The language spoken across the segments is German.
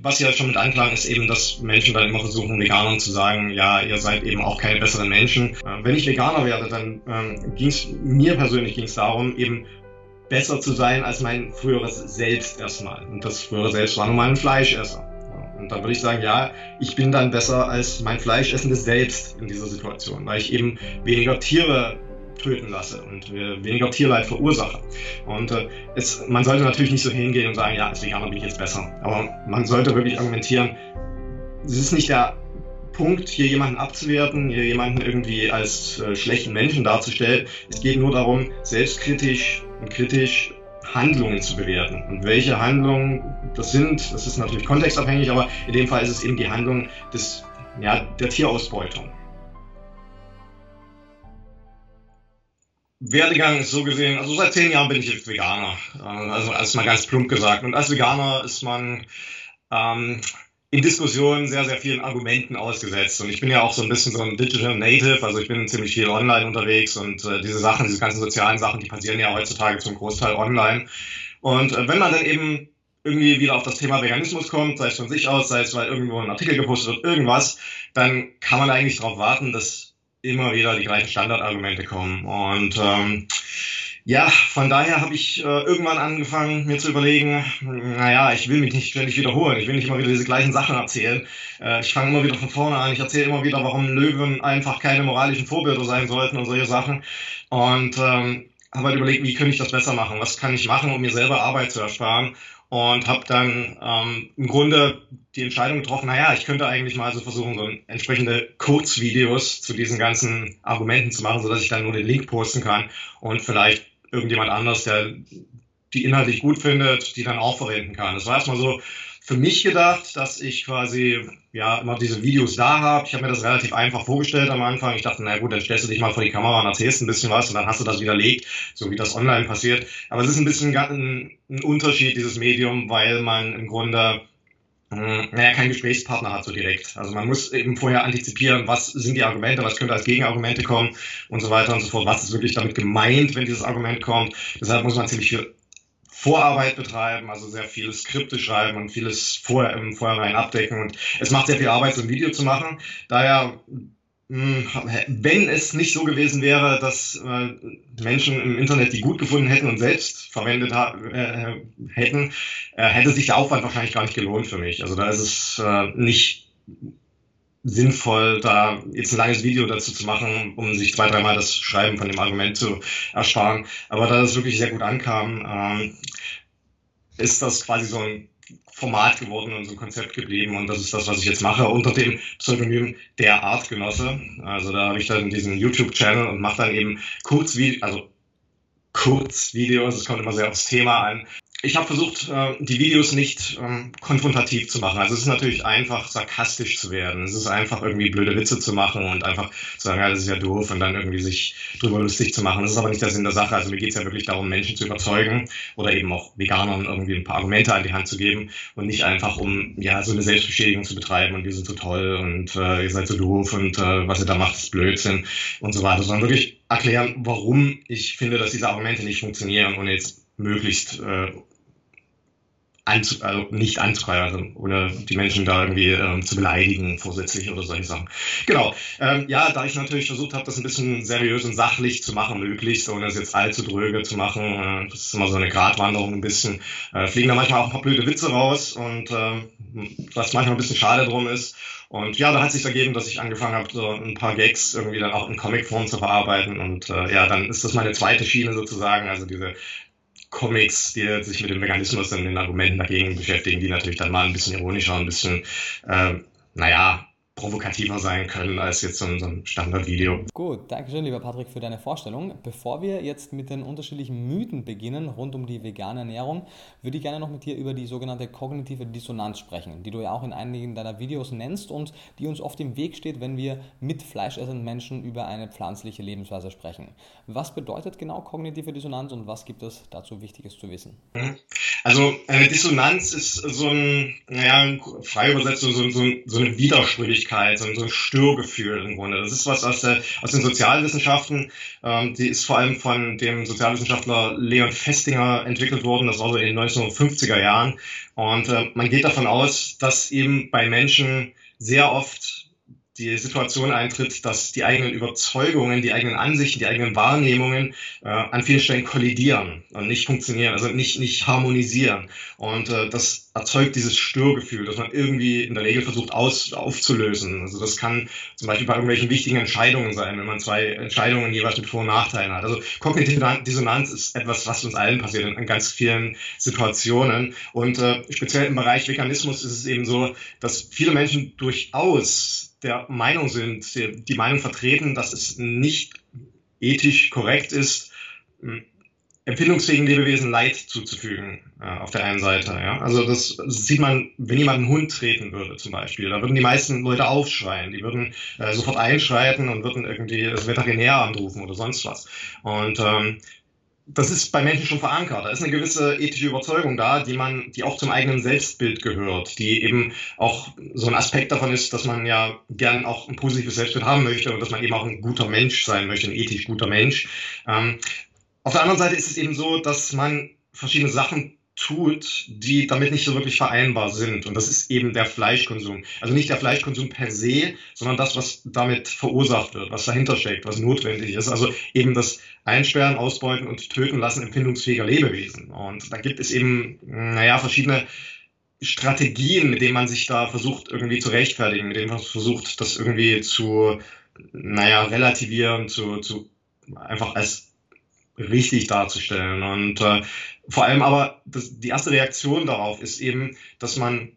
Was ja schon mit anklang, ist eben, dass Menschen dann immer versuchen, Veganern zu sagen, ja, ihr seid eben auch keine besseren Menschen. Äh, wenn ich Veganer werde, dann ähm, ging es mir persönlich ging es darum, eben besser zu sein als mein früheres Selbst erstmal. Und das frühere Selbst war nun mal ein Fleischesser. Und dann würde ich sagen, ja, ich bin dann besser als mein fleischessendes Selbst in dieser Situation, weil ich eben weniger Tiere töten lasse und weniger Tierleid verursache. Und äh, es, man sollte natürlich nicht so hingehen und sagen, ja, als Veganer bin ich jetzt besser. Aber man sollte wirklich argumentieren, es ist nicht der Punkt, hier jemanden abzuwerten, hier jemanden irgendwie als äh, schlechten Menschen darzustellen. Es geht nur darum, selbstkritisch und kritisch Handlungen zu bewerten. Und welche Handlungen das sind, das ist natürlich kontextabhängig, aber in dem Fall ist es eben die Handlung des, ja, der Tierausbeutung. Werdegang ist so gesehen, also seit zehn Jahren bin ich jetzt Veganer. Also erstmal ganz plump gesagt. Und als Veganer ist man ähm, in Diskussionen sehr, sehr vielen Argumenten ausgesetzt. Und ich bin ja auch so ein bisschen so ein Digital Native, also ich bin ziemlich viel online unterwegs und äh, diese Sachen, diese ganzen sozialen Sachen, die passieren ja heutzutage zum Großteil online. Und äh, wenn man dann eben irgendwie wieder auf das Thema Veganismus kommt, sei es von sich aus, sei es weil irgendwo ein Artikel gepostet wird, irgendwas, dann kann man eigentlich darauf warten, dass immer wieder die gleichen Standardargumente kommen. Und ähm, ja, von daher habe ich äh, irgendwann angefangen, mir zu überlegen, naja, ich will mich nicht ständig wiederholen, ich will nicht immer wieder diese gleichen Sachen erzählen. Äh, ich fange immer wieder von vorne an, ich erzähle immer wieder, warum Löwen einfach keine moralischen Vorbilder sein sollten und solche Sachen. Und ähm, habe halt überlegt, wie könnte ich das besser machen? Was kann ich machen, um mir selber Arbeit zu ersparen? Und habe dann ähm, im Grunde die Entscheidung getroffen, naja, ich könnte eigentlich mal so versuchen, so entsprechende Kurzvideos zu diesen ganzen Argumenten zu machen, sodass ich dann nur den Link posten kann und vielleicht irgendjemand anders, der die inhaltlich gut findet, die dann auch verwenden kann. Das war erstmal so für mich gedacht, dass ich quasi ja immer diese Videos da habe. Ich habe mir das relativ einfach vorgestellt am Anfang. Ich dachte, na gut, dann stellst du dich mal vor die Kamera und erzählst ein bisschen was und dann hast du das widerlegt, so wie das online passiert. Aber es ist ein bisschen ein, Unterschied, dieses Medium, weil man im Grunde hm, naja, keinen Gesprächspartner hat so direkt. Also man muss eben vorher antizipieren, was sind die Argumente, was könnte als Gegenargumente kommen und so weiter und so fort. Was ist wirklich damit gemeint, wenn dieses Argument kommt. Deshalb muss man ziemlich viel Vorarbeit betreiben, also sehr viele Skripte schreiben und vieles vorher im Vorhinein abdecken. Und es macht sehr viel Arbeit, so ein Video zu machen. Daher, hm, wenn es nicht so gewesen wäre, dass äh, Menschen im Internet die gut gefunden hätten und selbst verwendet äh, hätten, äh, hätte sich der Aufwand wahrscheinlich gar nicht gelohnt für mich. Also da ist es nicht sinnvoll, da jetzt ein langes Video dazu zu machen, um sich zwei, dreimal das Schreiben von dem Argument zu ersparen. Aber da das wirklich sehr gut ankam, ähm, ist das quasi so ein Format geworden und so ein Konzept geblieben und das ist das, was ich jetzt mache unter dem Pseudonym der Artgenosse. Also da habe ich dann diesen YouTube-Channel und mache dann eben Kurzvideos, also Kurzvideos, es kommt immer sehr aufs Thema an, ich habe versucht, äh, die Videos nicht ähm, konfrontativ zu machen. Also es ist natürlich einfach, sarkastisch zu werden. Es ist einfach irgendwie blöde Witze zu machen und einfach zu sagen, ja, das ist ja doof und dann irgendwie sich drüber lustig zu machen. Das ist aber nicht der Sinn der Sache. Also mir geht es ja wirklich darum, Menschen zu überzeugen oder eben auch Veganern irgendwie ein paar Argumente an die Hand zu geben und nicht einfach, um ja so eine Selbstbeschädigung zu betreiben und wir sind so toll und äh, ihr seid so doof und äh, was ihr da macht, ist Blödsinn und so weiter, sondern wirklich erklären, warum ich finde, dass diese Argumente nicht funktionieren und jetzt möglichst äh, anzu, also nicht anzugreifen, ohne die Menschen da irgendwie ähm, zu beleidigen vorsätzlich oder solche Sachen. Genau. Ähm, ja, da ich natürlich versucht habe, das ein bisschen seriös und sachlich zu machen, möglichst, ohne es jetzt allzu dröge zu machen, äh, das ist immer so eine Gratwanderung ein bisschen, äh, fliegen da manchmal auch ein paar blöde Witze raus und äh, was manchmal ein bisschen schade drum ist. Und ja, da hat sich ergeben, dass ich angefangen habe, so ein paar Gags irgendwie dann auch in Comicform zu verarbeiten. Und äh, ja, dann ist das meine zweite Schiene sozusagen, also diese Comics, die sich mit dem Veganismus und den Argumenten dagegen beschäftigen, die natürlich dann mal ein bisschen ironischer, ein bisschen, äh, naja, provokativer sein können als jetzt so ein, so ein Standardvideo. Gut, danke schön, lieber Patrick, für deine Vorstellung. Bevor wir jetzt mit den unterschiedlichen Mythen beginnen rund um die vegane Ernährung, würde ich gerne noch mit dir über die sogenannte kognitive Dissonanz sprechen, die du ja auch in einigen deiner Videos nennst und die uns oft im Weg steht, wenn wir mit fleischessenden Menschen über eine pflanzliche Lebensweise sprechen. Was bedeutet genau kognitive Dissonanz und was gibt es dazu Wichtiges zu wissen? Mhm. Also eine Dissonanz ist so ein, naja, frei übersetzt, so, so, so eine Widersprüchlichkeit Untätigkeit, so, so ein Störgefühl im Grunde. Das ist was aus, der, aus den Sozialwissenschaften. Ähm, die ist vor allem von dem Sozialwissenschaftler Leon Festinger entwickelt worden. Das war so in den 1950er Jahren. Und äh, man geht davon aus, dass eben bei Menschen sehr oft die Situation eintritt, dass die eigenen Überzeugungen, die eigenen Ansichten, die eigenen Wahrnehmungen äh, an vielen Stellen kollidieren und nicht funktionieren, also nicht, nicht harmonisieren. Und äh, das erzeugt dieses Störgefühl, das man irgendwie in der Regel versucht aus, aufzulösen. Also das kann zum Beispiel bei irgendwelchen wichtigen Entscheidungen sein, wenn man zwei Entscheidungen jeweils mit Vor- und Nachteilen hat. Also kognitive Dissonanz ist etwas, was uns allen passiert in, ganz vielen Situationen. Und äh, speziell im Bereich Veganismus ist es eben so, dass viele Menschen durchaus der Meinung sind, die Meinung vertreten, dass es nicht ethisch korrekt ist, empfindungsfähigen Lebewesen Leid zuzufügen, äh, auf der einen Seite. Ja? Also das sieht man, wenn jemand einen Hund treten würde zum Beispiel, da würden die meisten Leute aufschreien, die würden äh, sofort einschreiten und würden irgendwie das Veterinär anrufen oder sonst was. Und ähm, das ist bei Menschen schon verankert. Da ist eine gewisse ethische Überzeugung da, die man, die auch zum eigenen Selbstbild gehört, die eben auch so ein Aspekt davon ist, dass man ja gern auch ein positives Selbstbild haben möchte und dass man eben auch ein guter Mensch sein möchte, ein ethisch guter Mensch. Ähm, auf der anderen Seite ist es eben so, dass man verschiedene Sachen tut, die damit nicht so wirklich vereinbar sind. Und das ist eben der Fleischkonsum. Also nicht der Fleischkonsum per se, sondern das, was damit verursacht wird, was dahinter steckt, was notwendig ist. Also eben das Einsperren, Ausbeuten und Töten lassen empfindungsfähiger Lebewesen. Und da gibt es eben, naja, verschiedene Strategien, mit denen man sich da versucht, irgendwie zu rechtfertigen, mit denen man versucht, das irgendwie zu, naja, relativieren, zu, zu einfach als richtig darzustellen. Und äh, vor allem aber das, die erste Reaktion darauf ist eben, dass man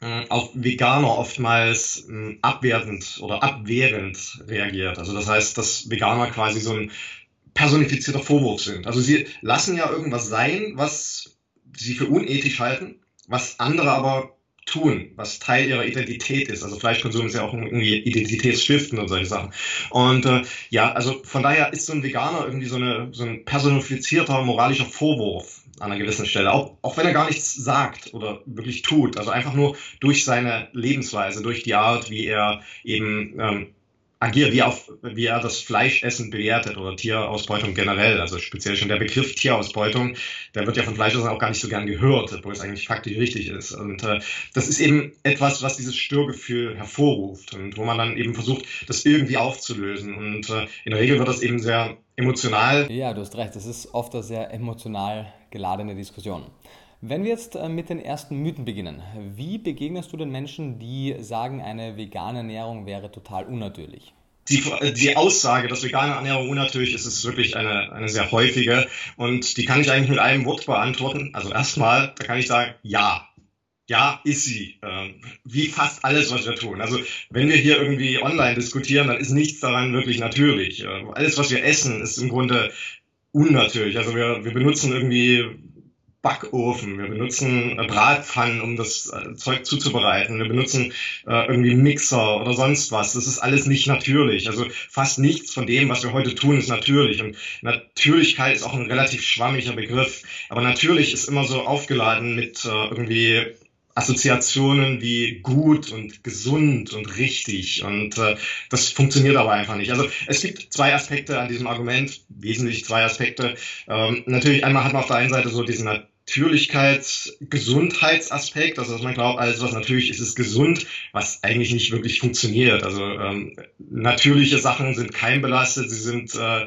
äh, auf Veganer oftmals äh, abwertend oder abwehrend reagiert. Also das heißt, dass Veganer quasi so ein personifizierter Vorwurf sind. Also sie lassen ja irgendwas sein, was sie für unethisch halten, was andere aber tun, was Teil ihrer Identität ist. Also Fleischkonsum ist ja auch irgendwie Identitätsstiften und solche Sachen. Und äh, ja, also von daher ist so ein Veganer irgendwie so, eine, so ein personifizierter moralischer Vorwurf an einer gewissen Stelle, auch, auch wenn er gar nichts sagt oder wirklich tut. Also einfach nur durch seine Lebensweise, durch die Art, wie er eben ähm, agiert, wie, auf, wie er das Fleischessen bewertet oder Tierausbeutung generell. Also speziell schon der Begriff Tierausbeutung, der wird ja von Fleischessern auch gar nicht so gern gehört, obwohl es eigentlich faktisch richtig ist. Und äh, das ist eben etwas, was dieses Störgefühl hervorruft und wo man dann eben versucht, das irgendwie aufzulösen. Und äh, in der Regel wird das eben sehr emotional. Ja, du hast recht, das ist oft eine sehr emotional geladene Diskussion. Wenn wir jetzt äh, mit den ersten Mythen beginnen, wie begegnest du den Menschen, die sagen, eine vegane Ernährung wäre total unnatürlich? Die, die Aussage, dass vegane Ernährung unnatürlich ist, ist wirklich eine, eine sehr häufige und die kann ich eigentlich mit einem Wort beantworten. Also erstmal, da kann ich sagen, ja. Ja, ist sie. Ähm, wie fast alles, was wir tun. Also wenn wir hier irgendwie online diskutieren, dann ist nichts daran wirklich natürlich. Alles, was wir essen, ist im Grunde unnatürlich. Also wir, wir benutzen irgendwie Backofen, wir benutzen äh, Bratpfannen, um das äh, Zeug zuzubereiten, wir benutzen äh, irgendwie Mixer oder sonst was. Das ist alles nicht natürlich. Also fast nichts von dem, was wir heute tun, ist natürlich. Und Natürlichkeit ist auch ein relativ schwammiger Begriff. Aber natürlich ist immer so aufgeladen mit äh, irgendwie Assoziationen wie gut und gesund und richtig und äh, das funktioniert aber einfach nicht. Also es gibt zwei Aspekte an diesem Argument, wesentlich zwei Aspekte. Ähm, natürlich einmal hat man auf der einen Seite so diesen Natürlichkeits-, Gesundheitsaspekt, also dass man glaubt, alles was natürlich ist, ist gesund, was eigentlich nicht wirklich funktioniert. Also ähm, natürliche Sachen sind keimbelastet, sie sind äh,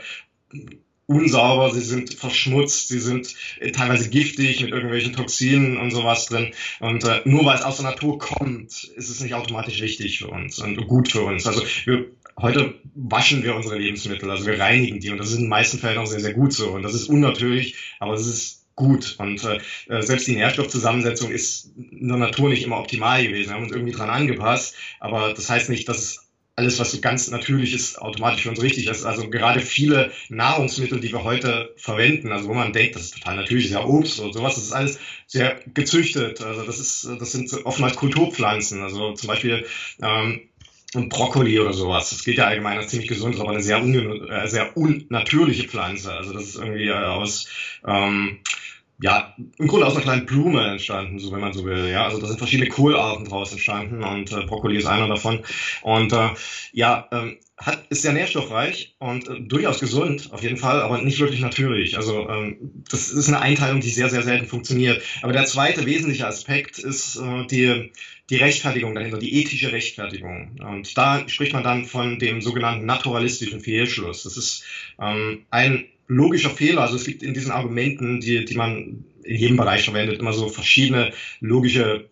unsauber, sie sind verschmutzt, sie sind äh, teilweise giftig mit irgendwelchen Toxinen und sowas drin. Und äh, nur weil es aus der Natur kommt, ist es nicht automatisch richtig für uns und gut für uns. Also wir, heute waschen wir unsere Lebensmittel, also wir reinigen die und das ist in den meisten Fällen auch sehr, sehr gut so. Und das ist unnatürlich, aber es ist gut. Und äh, selbst die Nährstoffzusammensetzung ist in der Natur nicht immer optimal gewesen. Wir haben uns irgendwie dran angepasst, aber das heißt nicht, dass es alles, was so ganz natürlich ist, automatisch für uns richtig ist. Also gerade viele Nahrungsmittel, die wir heute verwenden, also wo man denkt, das ist total natürlich, ist ja Obst und sowas, das ist alles sehr gezüchtet. Also das ist, das sind oftmals Kulturpflanzen. Also zum Beispiel ähm, und Brokkoli oder sowas. Das geht ja allgemein als ziemlich gesund, ist aber eine sehr, un äh, sehr unnatürliche Pflanze. Also das ist irgendwie äh, aus ähm, ja, im Grunde aus einer kleinen Blume entstanden, so wenn man so will. Ja, also da sind verschiedene Kohlarten draus entstanden und äh, Brokkoli ist einer davon. Und äh, ja, ähm, hat, ist sehr nährstoffreich und äh, durchaus gesund, auf jeden Fall, aber nicht wirklich natürlich. Also ähm, das ist eine Einteilung, die sehr, sehr selten funktioniert. Aber der zweite wesentliche Aspekt ist äh, die, die Rechtfertigung dahinter, die ethische Rechtfertigung. Und da spricht man dann von dem sogenannten naturalistischen Fehlschluss. Das ist ähm, ein logischer Fehler. Also es gibt in diesen Argumenten, die, die man in jedem Bereich verwendet, immer so verschiedene logische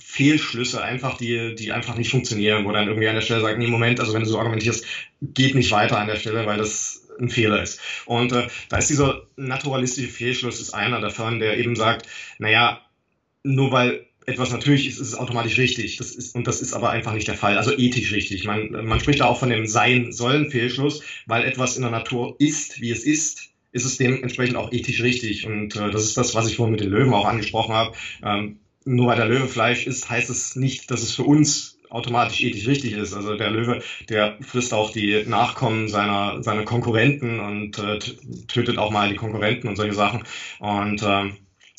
Fehlschlüsse einfach, die, die einfach nicht funktionieren, wo dann irgendwie an der Stelle sagt, nee, Moment, also wenn du so argumentierst, geht nicht weiter an der Stelle, weil das ein Fehler ist. Und äh, da ist dieser naturalistische Fehlschluss ist einer davon, der eben sagt, naja, nur weil etwas natürlich ist, ist es automatisch richtig. Das ist, und das ist aber einfach nicht der Fall. Also ethisch richtig. Man, man spricht da auch von dem Sein-Sollen-Fehlschluss, weil etwas in der Natur ist, wie es ist, ist es dementsprechend auch ethisch richtig. Und äh, das ist das, was ich vorhin mit den Löwen auch angesprochen habe. Ähm, nur weil der Löwe Fleisch ist, heißt es nicht, dass es für uns automatisch ethisch richtig ist. Also der Löwe, der frisst auch die Nachkommen seiner, seiner Konkurrenten und äh, tötet auch mal die Konkurrenten und solche Sachen. Und äh,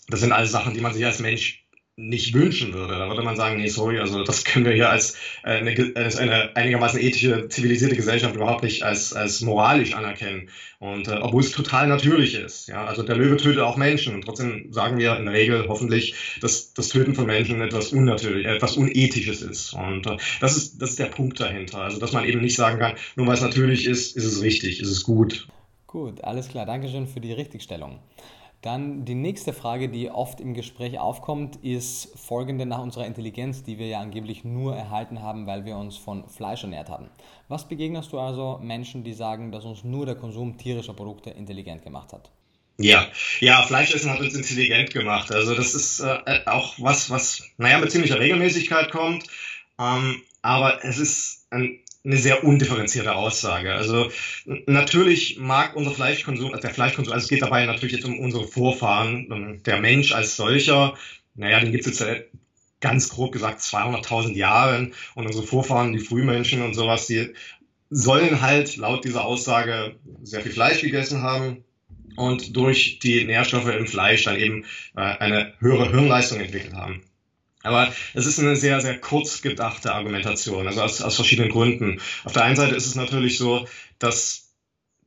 das sind alles Sachen, die man sich als Mensch nicht wünschen würde. Da würde man sagen, nee, sorry, also das können wir hier als äh, eine, als eine einigermaßen ethische, zivilisierte Gesellschaft überhaupt nicht als, als moralisch anerkennen. Und äh, obwohl es total natürlich ist. Ja, also der Löwe tötet auch Menschen und trotzdem sagen wir in der Regel hoffentlich, dass das Töten von Menschen etwas unnatürlich, etwas unethisches ist. Und äh, das ist das ist der Punkt dahinter. Also dass man eben nicht sagen kann, nur weil es natürlich ist, ist es richtig, ist es gut. Gut, alles klar. Dankeschön für die Richtigstellung. Dann die nächste Frage, die oft im Gespräch aufkommt, ist folgende nach unserer Intelligenz, die wir ja angeblich nur erhalten haben, weil wir uns von Fleisch ernährt haben. Was begegnest du also Menschen, die sagen, dass uns nur der Konsum tierischer Produkte intelligent gemacht hat? Ja, ja, Fleischessen hat uns intelligent gemacht. Also das ist äh, auch was, was, naja, mit ziemlicher Regelmäßigkeit kommt. Ähm, aber es ist ein eine sehr undifferenzierte Aussage. Also natürlich mag unser Fleischkonsum, also der Fleischkonsum, also es geht dabei natürlich jetzt um unsere Vorfahren. Der Mensch als solcher, naja, den gibt es jetzt ganz grob gesagt 200.000 Jahren und unsere Vorfahren, die Frühmenschen und sowas, die sollen halt laut dieser Aussage sehr viel Fleisch gegessen haben und durch die Nährstoffe im Fleisch dann eben äh, eine höhere Hirnleistung entwickelt haben. Aber es ist eine sehr, sehr kurz gedachte Argumentation, also aus, aus verschiedenen Gründen. Auf der einen Seite ist es natürlich so, dass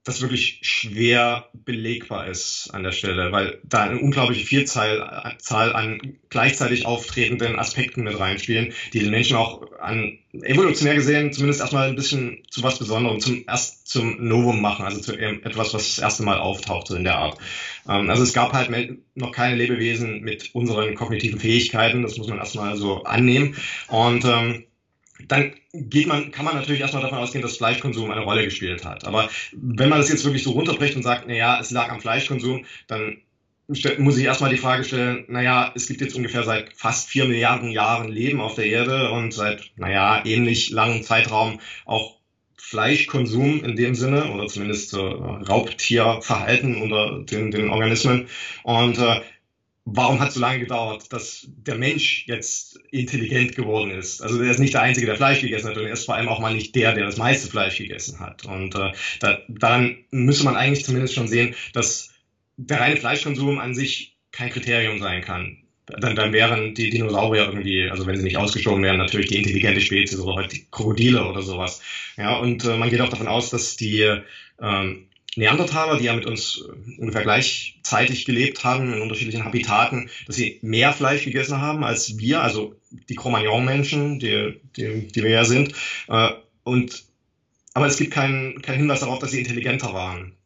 das wirklich schwer belegbar ist an der Stelle, weil da eine unglaubliche Vielzahl Zahl an gleichzeitig auftretenden Aspekten mit reinspielen, die den Menschen auch an evolutionär gesehen zumindest erstmal ein bisschen zu was Besonderem, zum erst zum Novum machen, also zu etwas, was das erste Mal auftaucht so in der Art. Ähm, also es gab halt noch keine Lebewesen mit unseren kognitiven Fähigkeiten, das muss man erstmal so annehmen und ähm, dann geht man, kann man natürlich erstmal davon ausgehen, dass Fleischkonsum eine Rolle gespielt hat. Aber wenn man das jetzt wirklich so runterbricht und sagt, naja, es lag am Fleischkonsum, dann muss ich erstmal die Frage stellen, naja, es gibt jetzt ungefähr seit fast vier Milliarden Jahren Leben auf der Erde und seit, naja, ähnlich langen Zeitraum auch Fleischkonsum in dem Sinne oder zumindest äh, Raubtierverhalten unter den, den Organismen. Und äh, warum hat es so lange gedauert, dass der Mensch jetzt intelligent geworden ist? Also er ist nicht der Einzige, der Fleisch gegessen hat und er ist vor allem auch mal nicht der, der das meiste Fleisch gegessen hat. Und äh, da, daran müsste man eigentlich zumindest schon sehen, dass der reine Fleischkonsum an sich kein Kriterium sein kann. Dann, dann wären die Dinosaurier irgendwie, also wenn sie nicht ausgestorben wären, natürlich die intelligente Spezies oder halt die Krokodile oder sowas. Ja, und äh, man geht auch davon aus, dass die ähm, Neandertaler, die ja mit uns äh, ungefähr gleichzeitig gelebt haben in unterschiedlichen Habitaten, dass sie mehr Fleisch gegessen haben als wir, also die Cro-Magnon-Menschen, die, die, die wir ja sind. Äh, und, aber es gibt keinen keinen Hinweis darauf, dass sie intelligenter waren.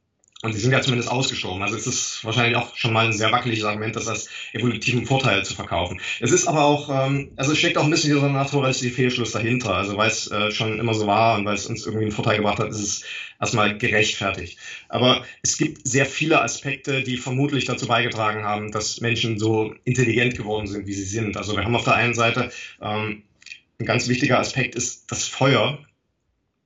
Und sie sind ja zumindest ausgestorben. Also es ist wahrscheinlich auch schon mal ein sehr wackeliges Argument, das als evolutiven Vorteil zu verkaufen. Es ist aber auch, ähm, also es steckt auch ein bisschen dieser naturalistische Fehlschluss dahinter. Also weil es äh, schon immer so war und weil es uns irgendwie einen Vorteil gebracht hat, ist es erstmal gerechtfertigt. Aber es gibt sehr viele Aspekte, die vermutlich dazu beigetragen haben, dass Menschen so intelligent geworden sind, wie sie sind. Also wir haben auf der einen Seite ähm, ein ganz wichtiger Aspekt ist das Feuer.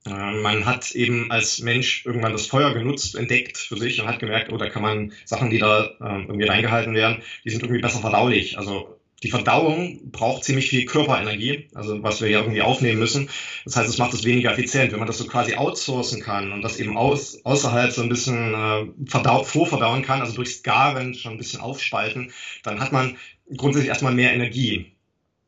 Äh, man hat eben als Mensch irgendwann das Feuer genutzt, entdeckt für sich und hat gemerkt, oh, da kann man Sachen, die da ähm, irgendwie reingehalten werden, die sind irgendwie besser verdaulich. Also die Verdauung braucht ziemlich viel Körperenergie, also was wir ja irgendwie aufnehmen müssen. Das heißt, es macht es weniger effizient. Wenn man das so quasi outsourcen kann und das eben aus, außerhalb so ein bisschen äh, verdau vorverdauen kann, also durchs Garen schon ein bisschen aufspalten, dann hat man grundsätzlich erstmal mehr Energie.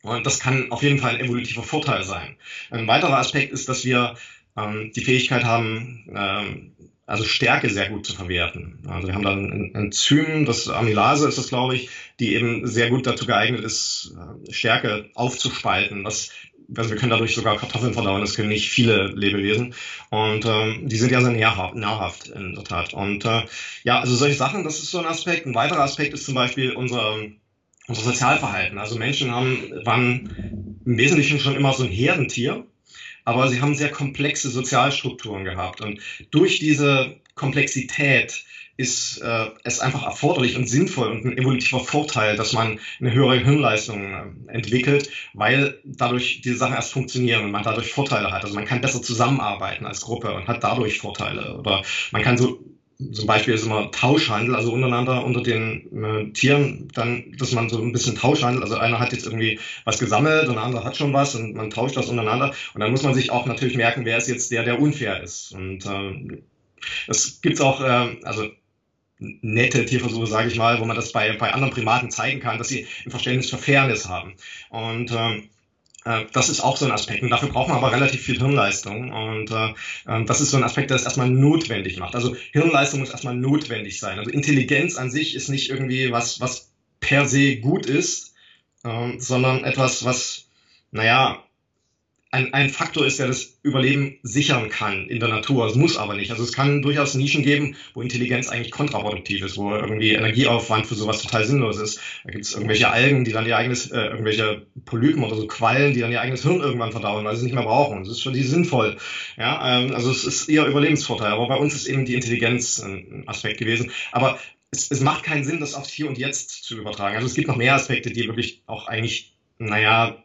Und das kann auf jeden Fall ein evolutiver Vorteil sein. Ein weiterer Aspekt ist, dass wir ähm, die Fähigkeit haben, ähm, also Stärke sehr gut zu verwerten. Also wir haben dann ein Enzym, das Amylase ist das, glaube ich, die eben sehr gut dazu geeignet ist, äh, Stärke aufzuspalten. Was, also wir können dadurch sogar Kartoffeln verdauen, das können nicht viele Lebewesen. Und ähm, die sind ja sehr nahrhaft, nahrhaft in der Tat. Und äh, ja, also solche Sachen, das ist so ein Aspekt. Ein weiterer Aspekt ist zum Beispiel unser unser Sozialverhalten. Also Menschen haben, waren im Wesentlichen schon immer so ein Herdentier aber sie haben sehr komplexe Sozialstrukturen gehabt. Und durch diese Komplexität ist äh, es einfach erforderlich und sinnvoll und ein evolutiver Vorteil, dass man eine höhere Hirnleistung äh, entwickelt, weil dadurch diese Sachen erst funktionieren und man dadurch Vorteile hat. Also man kann besser zusammenarbeiten als Gruppe und hat dadurch Vorteile. Oder man kann so zum Beispiel ist immer Tauschhandel, also untereinander unter den äh, Tieren, dann, dass man so ein bisschen Tauschhandel, also einer hat jetzt irgendwie was gesammelt und der andere hat schon was und man tauscht das untereinander und dann muss man sich auch natürlich merken, wer ist jetzt der, der unfair ist. Und äh, es gibt auch, äh, also nette Tierversuche, sage ich mal, wo man das bei, bei anderen Primaten zeigen kann, dass sie ein Verständnis für Fairness haben. Und äh, äh, das ist auch so ein Aspekt. Und dafür braucht man aber relativ viel Hirnleistung. Und äh, ähm, das ist so ein Aspekt, der es erstmal notwendig macht. Also Hirnleistung muss erstmal notwendig sein. Also Intelligenz an sich ist nicht irgendwie was, was per se gut ist, äh, sondern etwas, was, naja, ein, ein Faktor ist, der das Überleben sichern kann in der Natur. Es muss aber nicht. Also es kann durchaus Nischen geben, wo Intelligenz eigentlich kontraproduktiv ist, wo irgendwie Energieaufwand für sowas total sinnlos ist. Da gibt es irgendwelche Algen, die dann ihr eigenes, äh, irgendwelche Polypen oder so Quallen, die dann ihr eigenes Hirn irgendwann verdauen, weil sie es nicht mehr brauchen. Das ist für die sinnvoll. Ja, ähm, also es ist eher Überlebensvorteil. Aber bei uns ist eben die Intelligenz ein Aspekt gewesen. Aber es, es macht keinen Sinn, das aufs Hier und Jetzt zu übertragen. Also es gibt noch mehr Aspekte, die wirklich auch eigentlich, naja,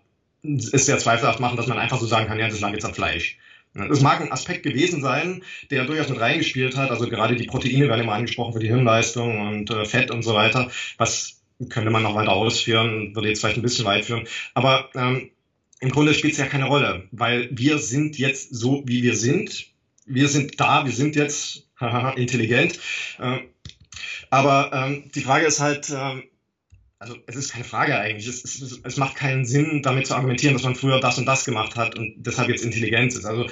es sehr zweifelhaft machen, dass man einfach so sagen kann, ja, das lag jetzt am Fleisch. Das mag ein Aspekt gewesen sein, der durchaus mit reingespielt hat. Also gerade die Proteine werden immer angesprochen für die Hirnleistung und äh, Fett und so weiter. Was könnte man noch weiter ausführen, würde jetzt vielleicht ein bisschen weit führen. Aber ähm, im Grunde spielt es ja keine Rolle, weil wir sind jetzt so, wie wir sind. Wir sind da, wir sind jetzt intelligent. Äh, aber ähm, die Frage ist halt, äh, also es ist keine Frage eigentlich. Es, es, es, macht keinen Sinn, damit zu argumentieren, dass man früher das und das gemacht hat und deshalb jetzt Intelligenz ist. Also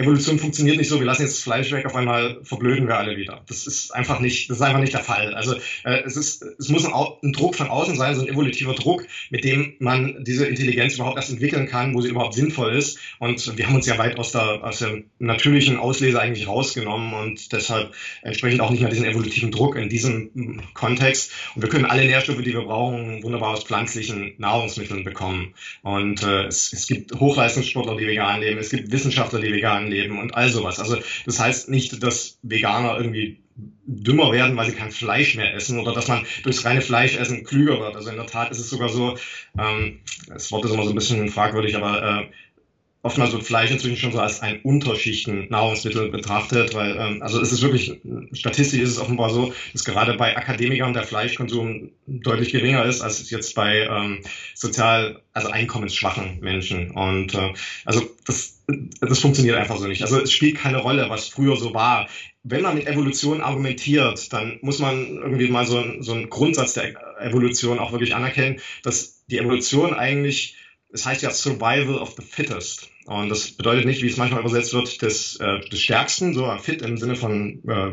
Evolution funktioniert nicht so, wir lassen jetzt das Fleisch weg, auf einmal verblöden wir alle wieder. Das ist einfach nicht, das ist einfach nicht der Fall. Also äh, es ist, es muss ein, ein, Druck von außen sein, so ein evolutiver Druck, mit dem man diese Intelligenz überhaupt erst entwickeln kann, wo sie überhaupt sinnvoll ist. Und wir haben uns ja weit aus der, aus der natürlichen Auslese eigentlich rausgenommen und deshalb entsprechend auch nicht mehr diesen evolutiven Druck in diesem hm, Kontext. Und wir können alle Nährstoffe, die wir brauchen, wunderbar aus pflanzlichen Nahrungsmitteln bekommen. Und äh, es, es gibt Hochleistungssportler, die vegan leben, es gibt Wissenschaftler, die vegan leben und all sowas. Also das heißt nicht, dass Veganer irgendwie dümmer werden, weil sie kein Fleisch mehr essen oder dass man durchs reine Fleischessen klüger wird. Also in der Tat ist es sogar so, ähm, das Wort ist immer so ein bisschen fragwürdig, aber äh, oftmals wird Fleisch inzwischen schon so als ein Unterschichten-Nahrungsmittel betrachtet, weil, ähm, also es ist wirklich, statistisch ist es offenbar so, dass gerade bei Akademikern der Fleischkonsum deutlich geringer ist, als jetzt bei ähm, sozial, also einkommensschwachen Menschen. Und äh, also das, das funktioniert einfach so nicht. Also es spielt keine Rolle, was früher so war. Wenn man mit Evolution argumentiert, dann muss man irgendwie mal so, so einen Grundsatz der Evolution auch wirklich anerkennen, dass die Evolution eigentlich es heißt ja Survival of the Fittest. Und das bedeutet nicht, wie es manchmal übersetzt wird, des, äh, des Stärksten, so fit im Sinne von äh,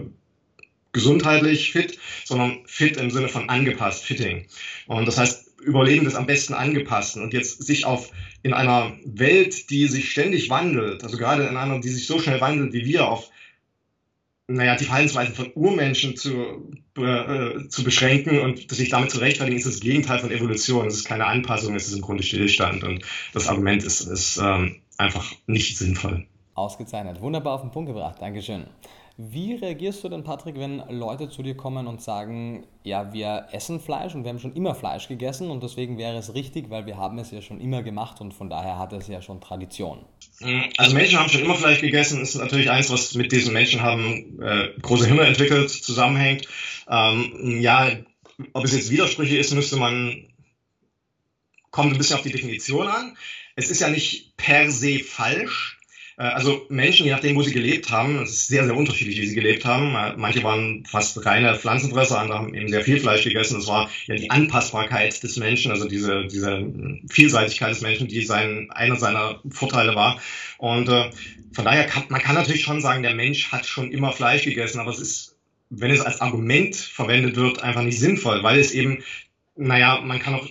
gesundheitlich fit, sondern fit im Sinne von angepasst, fitting. Und das heißt, Überleben des am besten angepassten und jetzt sich auf in einer Welt, die sich ständig wandelt, also gerade in einer, die sich so schnell wandelt wie wir, auf naja, die Verhaltensweisen von Urmenschen zu, äh, zu beschränken und sich damit zu rechtfertigen, ist das Gegenteil von Evolution. Es ist keine Anpassung, es ist im Grunde Stillstand. Und das Argument ist, ist ähm, einfach nicht sinnvoll. Ausgezeichnet. Wunderbar auf den Punkt gebracht. Dankeschön. Wie reagierst du denn, Patrick, wenn Leute zu dir kommen und sagen, ja, wir essen Fleisch und wir haben schon immer Fleisch gegessen und deswegen wäre es richtig, weil wir haben es ja schon immer gemacht und von daher hat es ja schon Tradition? Also Menschen haben schon immer Fleisch gegessen, ist natürlich eins, was mit diesen Menschen haben äh, große Hirne entwickelt, zusammenhängt. Ähm, ja, ob es jetzt Widersprüche ist, müsste man kommt ein bisschen auf die Definition an. Es ist ja nicht per se falsch, also Menschen, je nachdem, wo sie gelebt haben, es ist sehr, sehr unterschiedlich, wie sie gelebt haben. Äh, manche waren fast reine Pflanzenfresser, andere haben eben sehr viel Fleisch gegessen. Das war ja die Anpassbarkeit des Menschen, also diese, diese Vielseitigkeit des Menschen, die sein, einer seiner Vorteile war. Und äh, von daher kann man kann natürlich schon sagen, der Mensch hat schon immer Fleisch gegessen, aber es ist wenn es als Argument verwendet wird, einfach nicht sinnvoll, weil es eben, naja, man kann auch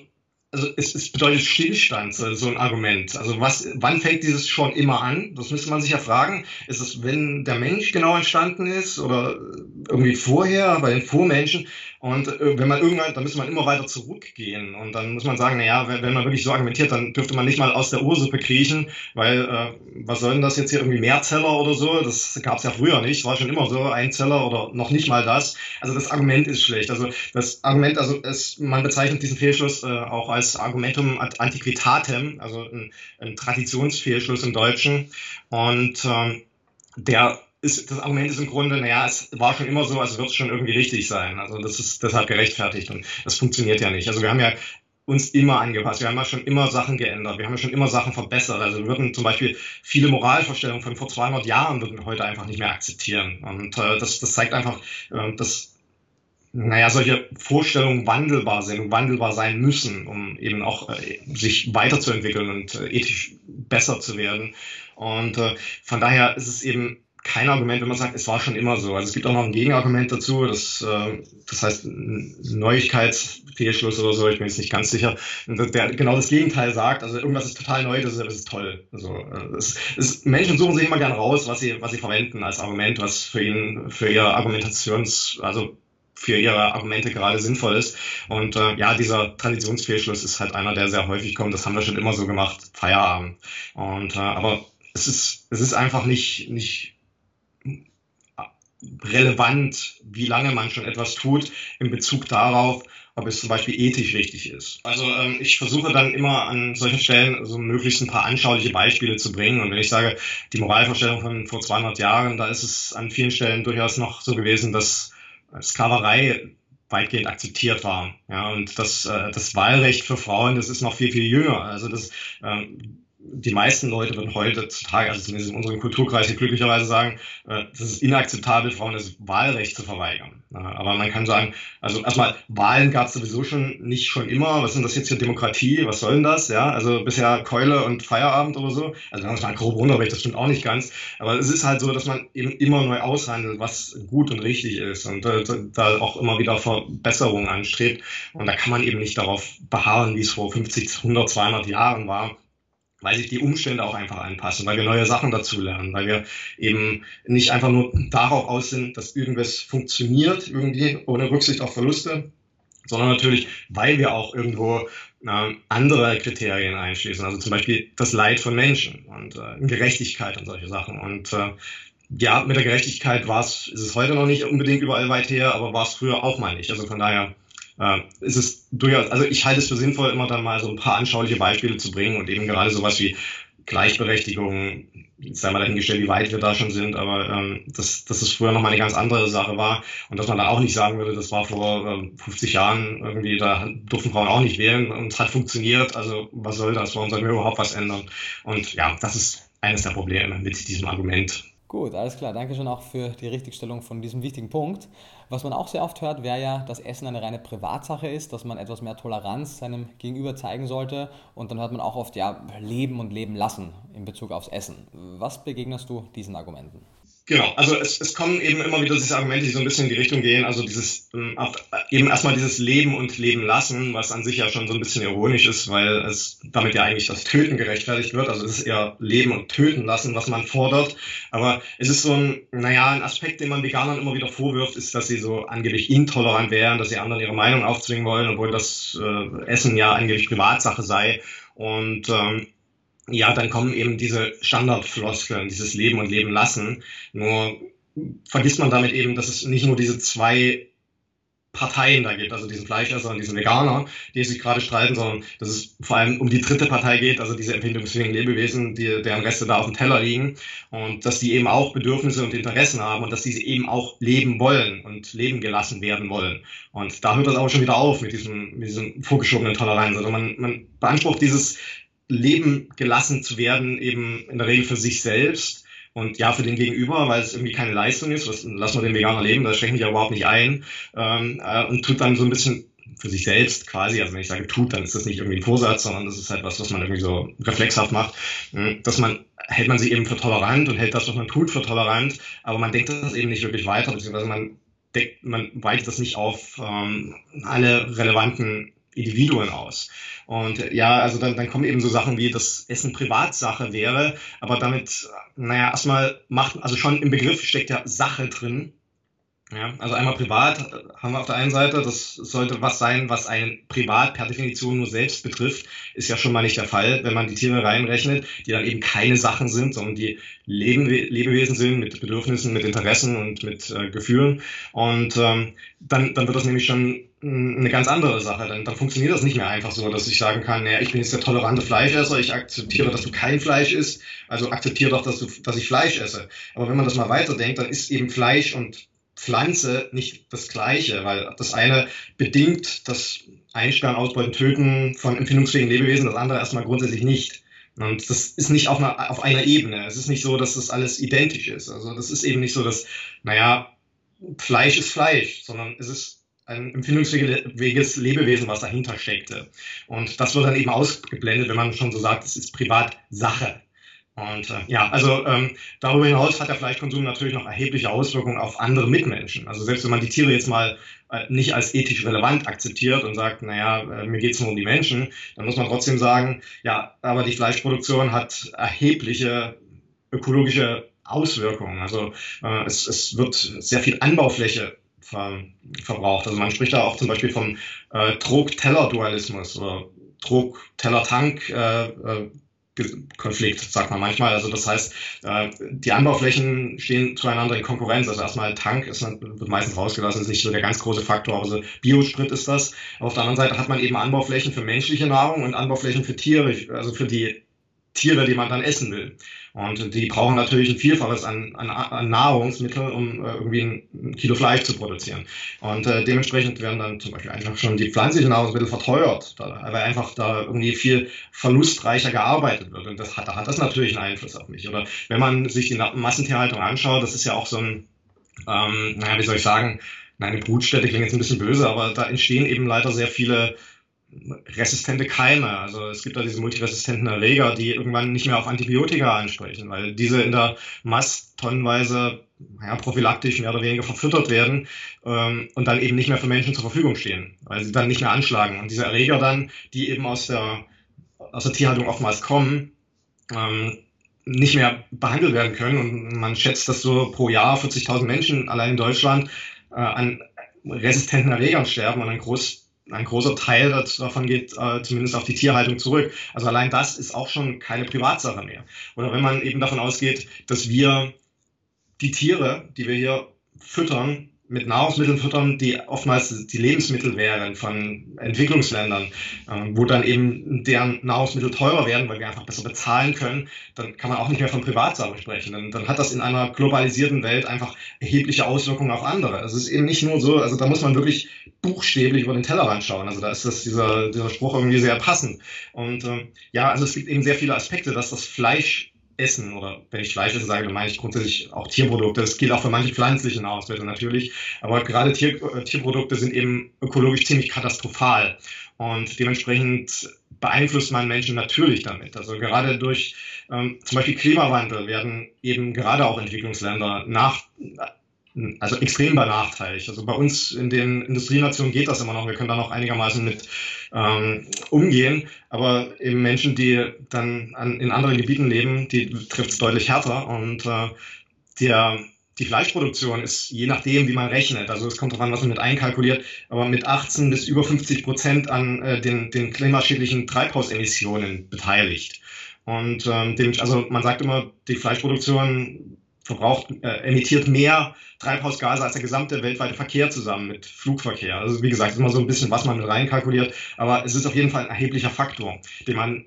also es, es bedeutet Stillstand, so ein Argument. Also was, wann fängt dieses schon immer an? Das müsste man sich ja fragen. Ist es, wenn der Mensch genau entstanden ist oder irgendwie vorher bei den Vormenschen? Und äh, wenn man irgendwann, dann müsste man immer weiter zurückgehen. Und dann muss man sagen, naja, wenn, wenn man wirklich so argumentiert, dann dürfte man nicht mal aus der Ursuppe kriechen, weil äh, was soll denn das jetzt hier irgendwie Mehrzeller oder so? Das gab es ja früher nicht, war schon immer so, Einzeller oder noch nicht mal das. Also das Argument ist schlecht. Also das Argument, also es, man bezeichnet diesen Fehlschluss äh, auch als Argumentum ad antiquitatem, also ein, ein Traditionsfehlschluss im Deutschen. Und ähm, der ist, das Argument ist im Grunde, naja, es war schon immer so, also wird es schon irgendwie richtig sein. Also das ist deshalb gerechtfertigt und das funktioniert ja nicht. Also wir haben ja uns immer angepasst. Wir haben ja schon immer Sachen geändert. Wir haben ja schon immer Sachen verbessert. Also wir würden zum Beispiel viele Moralvorstellungen von vor 200 Jahren würden wir heute einfach nicht mehr akzeptieren. Und äh, das, das zeigt einfach, äh, dass naja, solche Vorstellungen wandelbar sind und wandelbar sein müssen, um eben auch äh, sich weiterzuentwickeln und äh, ethisch besser zu werden. Und äh, von daher ist es eben kein Argument, wenn man sagt, es war schon immer so. Also es gibt auch noch ein Gegenargument dazu, das, äh, das heißt Neuigkeitsfehlschluss oder so, ich bin jetzt nicht ganz sicher, der genau das Gegenteil sagt, also irgendwas ist total neu, das ist, das ist toll. Also äh, es, es, Menschen suchen sich immer gern raus, was sie, was sie verwenden als Argument, was für ihn, für ihr Argumentations, also für ihre Argumente gerade sinnvoll ist. Und äh, ja, dieser Traditionsfehlschluss ist halt einer, der sehr häufig kommt. Das haben wir schon immer so gemacht, Feierabend. Und äh, aber es ist, es ist einfach nicht, nicht relevant, wie lange man schon etwas tut, in Bezug darauf, ob es zum Beispiel ethisch richtig ist. Also ähm, ich versuche dann immer an solchen Stellen so möglichst ein paar anschauliche Beispiele zu bringen. Und wenn ich sage, die Moralvorstellung von vor 200 Jahren, da ist es an vielen Stellen durchaus noch so gewesen, dass Sklaverei weitgehend akzeptiert war. Ja, und das, äh, das Wahlrecht für Frauen, das ist noch viel, viel jünger. Also das, ähm, die meisten Leute würden heutzutage, also zumindest in unserem Kulturkreis glücklicherweise sagen, äh, das ist inakzeptabel, Frauen das Wahlrecht zu verweigern. Aber man kann sagen, also erstmal, Wahlen gab es sowieso schon nicht schon immer. Was sind das jetzt hier Demokratie? Was soll denn das? Ja, also bisher Keule und Feierabend oder so. Also wenn man es mal grob runterbricht, das stimmt auch nicht ganz. Aber es ist halt so, dass man eben immer neu aushandelt, was gut und richtig ist und da auch immer wieder Verbesserungen anstrebt. Und da kann man eben nicht darauf beharren, wie es vor 50, 100, 200 Jahren war weil sich die Umstände auch einfach anpassen, weil wir neue Sachen dazulernen, weil wir eben nicht einfach nur darauf aus sind, dass irgendwas funktioniert, irgendwie ohne Rücksicht auf Verluste, sondern natürlich, weil wir auch irgendwo äh, andere Kriterien einschließen, also zum Beispiel das Leid von Menschen und äh, Gerechtigkeit und solche Sachen. Und äh, ja, mit der Gerechtigkeit war es, ist es heute noch nicht unbedingt überall weit her, aber war es früher auch mal nicht. Also von daher äh, ist es durchaus, also ich halte es für sinnvoll, immer dann mal so ein paar anschauliche Beispiele zu bringen und eben gerade sowas wie Gleichberechtigung, sei mal dahingestellt, wie weit wir da schon sind, aber ähm, dass, dass es früher nochmal eine ganz andere Sache war und dass man da auch nicht sagen würde, das war vor ähm, 50 Jahren irgendwie, da durften Frauen auch nicht wählen und es hat funktioniert, also was soll das, warum sollen wir überhaupt was ändern? Und ja, das ist eines der Probleme mit diesem Argument. Gut, alles klar. Danke schon auch für die Richtigstellung von diesem wichtigen Punkt. Was man auch sehr oft hört, wäre ja, dass Essen eine reine Privatsache ist, dass man etwas mehr Toleranz seinem Gegenüber zeigen sollte. Und dann hört man auch oft, ja, leben und leben lassen in Bezug aufs Essen. Was begegnest du diesen Argumenten? Genau, also es, es kommen eben immer wieder diese Argumente, die so ein bisschen in die Richtung gehen, also dieses ähm, eben erstmal dieses Leben und Leben lassen, was an sich ja schon so ein bisschen ironisch ist, weil es damit ja eigentlich das Töten gerechtfertigt wird. Also es ist eher Leben und Töten lassen, was man fordert. Aber es ist so ein, naja, ein Aspekt, den man Veganern immer wieder vorwirft, ist, dass sie so angeblich intolerant wären, dass sie anderen ihre Meinung aufzwingen wollen, obwohl das äh, Essen ja angeblich Privatsache sei. Und ähm, ja, dann kommen eben diese Standardfloskeln, dieses Leben und Leben lassen. Nur vergisst man damit eben, dass es nicht nur diese zwei Parteien da gibt, also diesen Fleischesser und diesen Veganer, die sich gerade streiten, sondern dass es vor allem um die dritte Partei geht, also diese empfindungsfähigen Lebewesen, die, deren Reste da auf dem Teller liegen und dass die eben auch Bedürfnisse und Interessen haben und dass diese eben auch leben wollen und leben gelassen werden wollen. Und da hört das auch schon wieder auf mit diesem, mit diesem vorgeschobenen Toleranz. Also man, man beansprucht dieses Leben gelassen zu werden, eben in der Regel für sich selbst und ja, für den Gegenüber, weil es irgendwie keine Leistung ist, was, lassen wir den Veganer leben, da schränken die ja überhaupt nicht ein. Ähm, äh, und tut dann so ein bisschen für sich selbst quasi, also wenn ich sage tut, dann ist das nicht irgendwie ein Vorsatz, sondern das ist halt was, was man irgendwie so reflexhaft macht, hm, dass man, hält man sich eben für tolerant und hält das, was man tut, für tolerant, aber man denkt das eben nicht wirklich weiter, beziehungsweise man deckt, man weitet das nicht auf ähm, alle relevanten Individuen aus. Und ja, also dann, dann kommen eben so Sachen wie, dass Essen Privatsache wäre, aber damit, naja, erstmal macht, also schon im Begriff steckt ja Sache drin. Ja, also einmal privat haben wir auf der einen Seite, das sollte was sein, was einen privat per Definition nur selbst betrifft, ist ja schon mal nicht der Fall, wenn man die Tiere reinrechnet, die dann eben keine Sachen sind, sondern die Leben, Lebewesen sind mit Bedürfnissen, mit Interessen und mit äh, Gefühlen. Und ähm, dann, dann wird das nämlich schon eine ganz andere Sache. Dann, dann funktioniert das nicht mehr einfach so, dass ich sagen kann, naja, ich bin jetzt der tolerante Fleischesser, ich akzeptiere, dass du kein Fleisch isst, also akzeptiere doch, dass, du, dass ich Fleisch esse. Aber wenn man das mal weiterdenkt, dann ist eben Fleisch und Pflanze nicht das Gleiche, weil das eine bedingt das Einsperren, Ausbeuten, Töten von empfindungsfähigen Lebewesen, das andere erstmal grundsätzlich nicht. Und das ist nicht auf einer, auf einer Ebene. Es ist nicht so, dass das alles identisch ist. Also das ist eben nicht so, dass, naja, Fleisch ist Fleisch, sondern es ist ein empfindungsfähiges Lebewesen, was dahinter steckte. Und das wird dann eben ausgeblendet, wenn man schon so sagt, es ist Privatsache. Und äh, ja, also ähm, darüber hinaus hat der Fleischkonsum natürlich noch erhebliche Auswirkungen auf andere Mitmenschen. Also selbst wenn man die Tiere jetzt mal äh, nicht als ethisch relevant akzeptiert und sagt, naja, äh, mir geht es nur um die Menschen, dann muss man trotzdem sagen, ja, aber die Fleischproduktion hat erhebliche ökologische Auswirkungen. Also äh, es, es wird sehr viel Anbaufläche ver, verbraucht. Also man spricht da auch zum Beispiel vom äh, Trog-Teller-Dualismus oder Trog-Teller-Tank. Äh, äh, sagt man manchmal. Also das heißt, äh, die Anbauflächen stehen zueinander in Konkurrenz. Also erstmal Tank ist, wird meistens rausgelassen, ist nicht so der ganz große Faktor, aber so Biosprit ist das. Auf der anderen Seite hat man eben Anbauflächen für menschliche Nahrung und Anbauflächen für Tiere, also für die Tiere, die man dann essen will. Und die brauchen natürlich ein Vielfaches an, an, an Nahrungsmittel, um äh, irgendwie ein, Kilo Fleisch zu produzieren. Und äh, dementsprechend werden dann zum Beispiel einfach schon die pflanzlichen Nahrungsmittel verteuert, da, weil einfach da irgendwie viel verlustreicher gearbeitet wird. Und das hat, da hat das natürlich einen Einfluss auf mich. Oder wenn man sich die Massentierhaltung anschaut, das ist ja auch so ein, ähm, naja, wie soll ich sagen, eine Brutstätte klingt jetzt ein bisschen böse, aber da entstehen eben leider sehr viele resistente Keime. Also es gibt da diese multiresistenten Erreger, die irgendwann nicht mehr auf Antibiotika ansprechen, weil diese in der Mast tonnenweise ja, prophylaktisch mehr oder weniger verfüttert werden ähm, und dann eben nicht mehr für Menschen zur Verfügung stehen, weil sie dann nicht mehr anschlagen. Und diese Erreger dann, die eben aus der, aus der Tierhaltung oftmals kommen, ähm, nicht mehr behandelt werden können. Und man schätzt, dass so pro Jahr 40.000 Menschen allein in Deutschland äh, an resistenten Erregern sterben und ein Groß ein großer Teil davon geht äh, zumindest auf die Tierhaltung zurück. Also allein das ist auch schon keine Privatsache mehr. Oder wenn man eben davon ausgeht, dass wir die Tiere, die wir hier füttern, mit Nahrungsmitteln füttern, die oftmals die Lebensmittel wären von Entwicklungsländern, äh, wo dann eben deren Nahrungsmittel teurer werden, weil wir einfach besser bezahlen können, dann kann man auch nicht mehr von Privatsache sprechen. Dann, dann hat das in einer globalisierten Welt einfach erhebliche Auswirkungen auf andere. Also es ist eben nicht nur so, also da muss man wirklich buchstäblich über den Tellerrand schauen. Also da ist das dieser, dieser Spruch irgendwie sehr passend. Und äh, ja, also es gibt eben sehr viele Aspekte, dass das Fleisch Essen oder wenn ich Fleisch esse, sage, dann meine ich grundsätzlich auch Tierprodukte. Das gilt auch für manche pflanzliche Nahrungsmittel natürlich. Aber gerade Tier, äh, Tierprodukte sind eben ökologisch ziemlich katastrophal. Und dementsprechend beeinflusst man Menschen natürlich damit. Also gerade durch ähm, zum Beispiel Klimawandel werden eben gerade auch Entwicklungsländer nach also extrem benachteiligt. Also bei uns in den Industrienationen geht das immer noch. Wir können da noch einigermaßen mit ähm, umgehen. Aber eben Menschen, die dann an, in anderen Gebieten leben, die trifft es deutlich härter. Und äh, der, die Fleischproduktion ist je nachdem, wie man rechnet. Also es kommt darauf an, was man mit einkalkuliert, aber mit 18 bis über 50 Prozent an äh, den, den klimaschädlichen Treibhausemissionen beteiligt. Und ähm, also man sagt immer, die Fleischproduktion verbraucht, äh, emittiert mehr Treibhausgase als der gesamte weltweite Verkehr zusammen mit Flugverkehr. Also wie gesagt, ist immer so ein bisschen, was man mit reinkalkuliert, aber es ist auf jeden Fall ein erheblicher Faktor, den man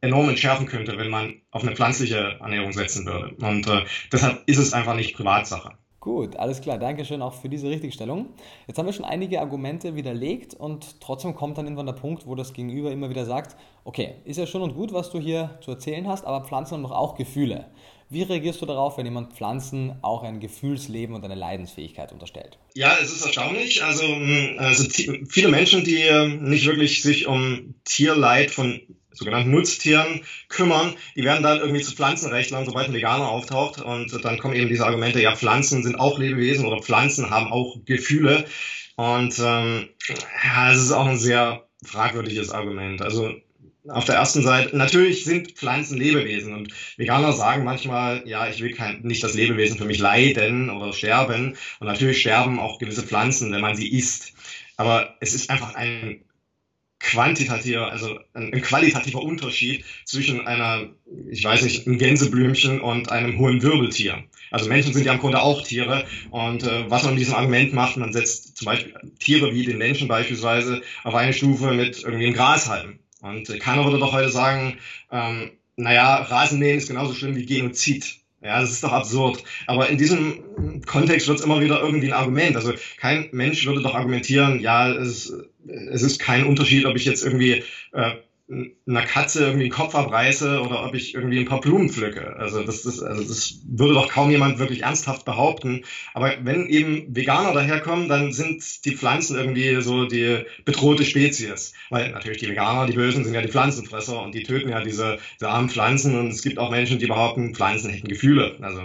enorm entschärfen könnte, wenn man auf eine pflanzliche Ernährung setzen würde. Und äh, deshalb ist es einfach nicht Privatsache. Gut, alles klar. Dankeschön auch für diese Richtigstellung. Jetzt haben wir schon einige Argumente widerlegt und trotzdem kommt dann irgendwann der Punkt, wo das Gegenüber immer wieder sagt, okay, ist ja schön und gut, was du hier zu erzählen hast, aber Pflanzen haben doch auch Gefühle. Wie reagierst du darauf, wenn jemand Pflanzen auch ein Gefühlsleben und eine Leidensfähigkeit unterstellt? Ja, es ist erstaunlich. Also, also viele Menschen, die ähm, nicht wirklich sich um Tierleid von sogenannten Nutztieren kümmern, die werden dann irgendwie zu Pflanzenrechtlern, sobald ein Veganer auftaucht. Und dann kommen eben diese Argumente, ja, Pflanzen sind auch Lebewesen oder Pflanzen haben auch Gefühle. Und ähm, ja, es ist auch ein sehr fragwürdiges Argument. Also auf der ersten Seite, natürlich sind Pflanzen Lebewesen und Veganer sagen manchmal, ja, ich will kein, nicht das Lebewesen für mich leiden oder sterben. Und natürlich sterben auch gewisse Pflanzen, wenn man sie isst. Aber es ist einfach ein quantitativer, also ein, ein, qualitativer Unterschied zwischen einer, ich weiß nicht, einem Gänseblümchen und einem hohen Wirbeltier. Also Menschen sind ja im Grunde auch Tiere und äh, was man mit diesem Argument macht, man setzt zum Beispiel Tiere wie den Menschen beispielsweise auf eine Stufe mit irgendwie einem Grashalm. Und keiner würde doch heute sagen, ähm, naja, Rasenmähen ist genauso schlimm wie Genozid. Ja, das ist doch absurd. Aber in diesem Kontext wird es immer wieder irgendwie ein Argument. Also kein Mensch würde doch argumentieren, ja, es, es ist kein Unterschied, ob ich jetzt irgendwie äh, einer Katze irgendwie den Kopf abreiße oder ob ich irgendwie ein paar Blumen pflücke. Also das, das, also das würde doch kaum jemand wirklich ernsthaft behaupten. Aber wenn eben Veganer daherkommen, dann sind die Pflanzen irgendwie so die bedrohte Spezies. Weil natürlich die Veganer, die Bösen, sind ja die Pflanzenfresser und die töten ja diese, diese armen Pflanzen. Und es gibt auch Menschen, die behaupten, Pflanzen hätten Gefühle. Also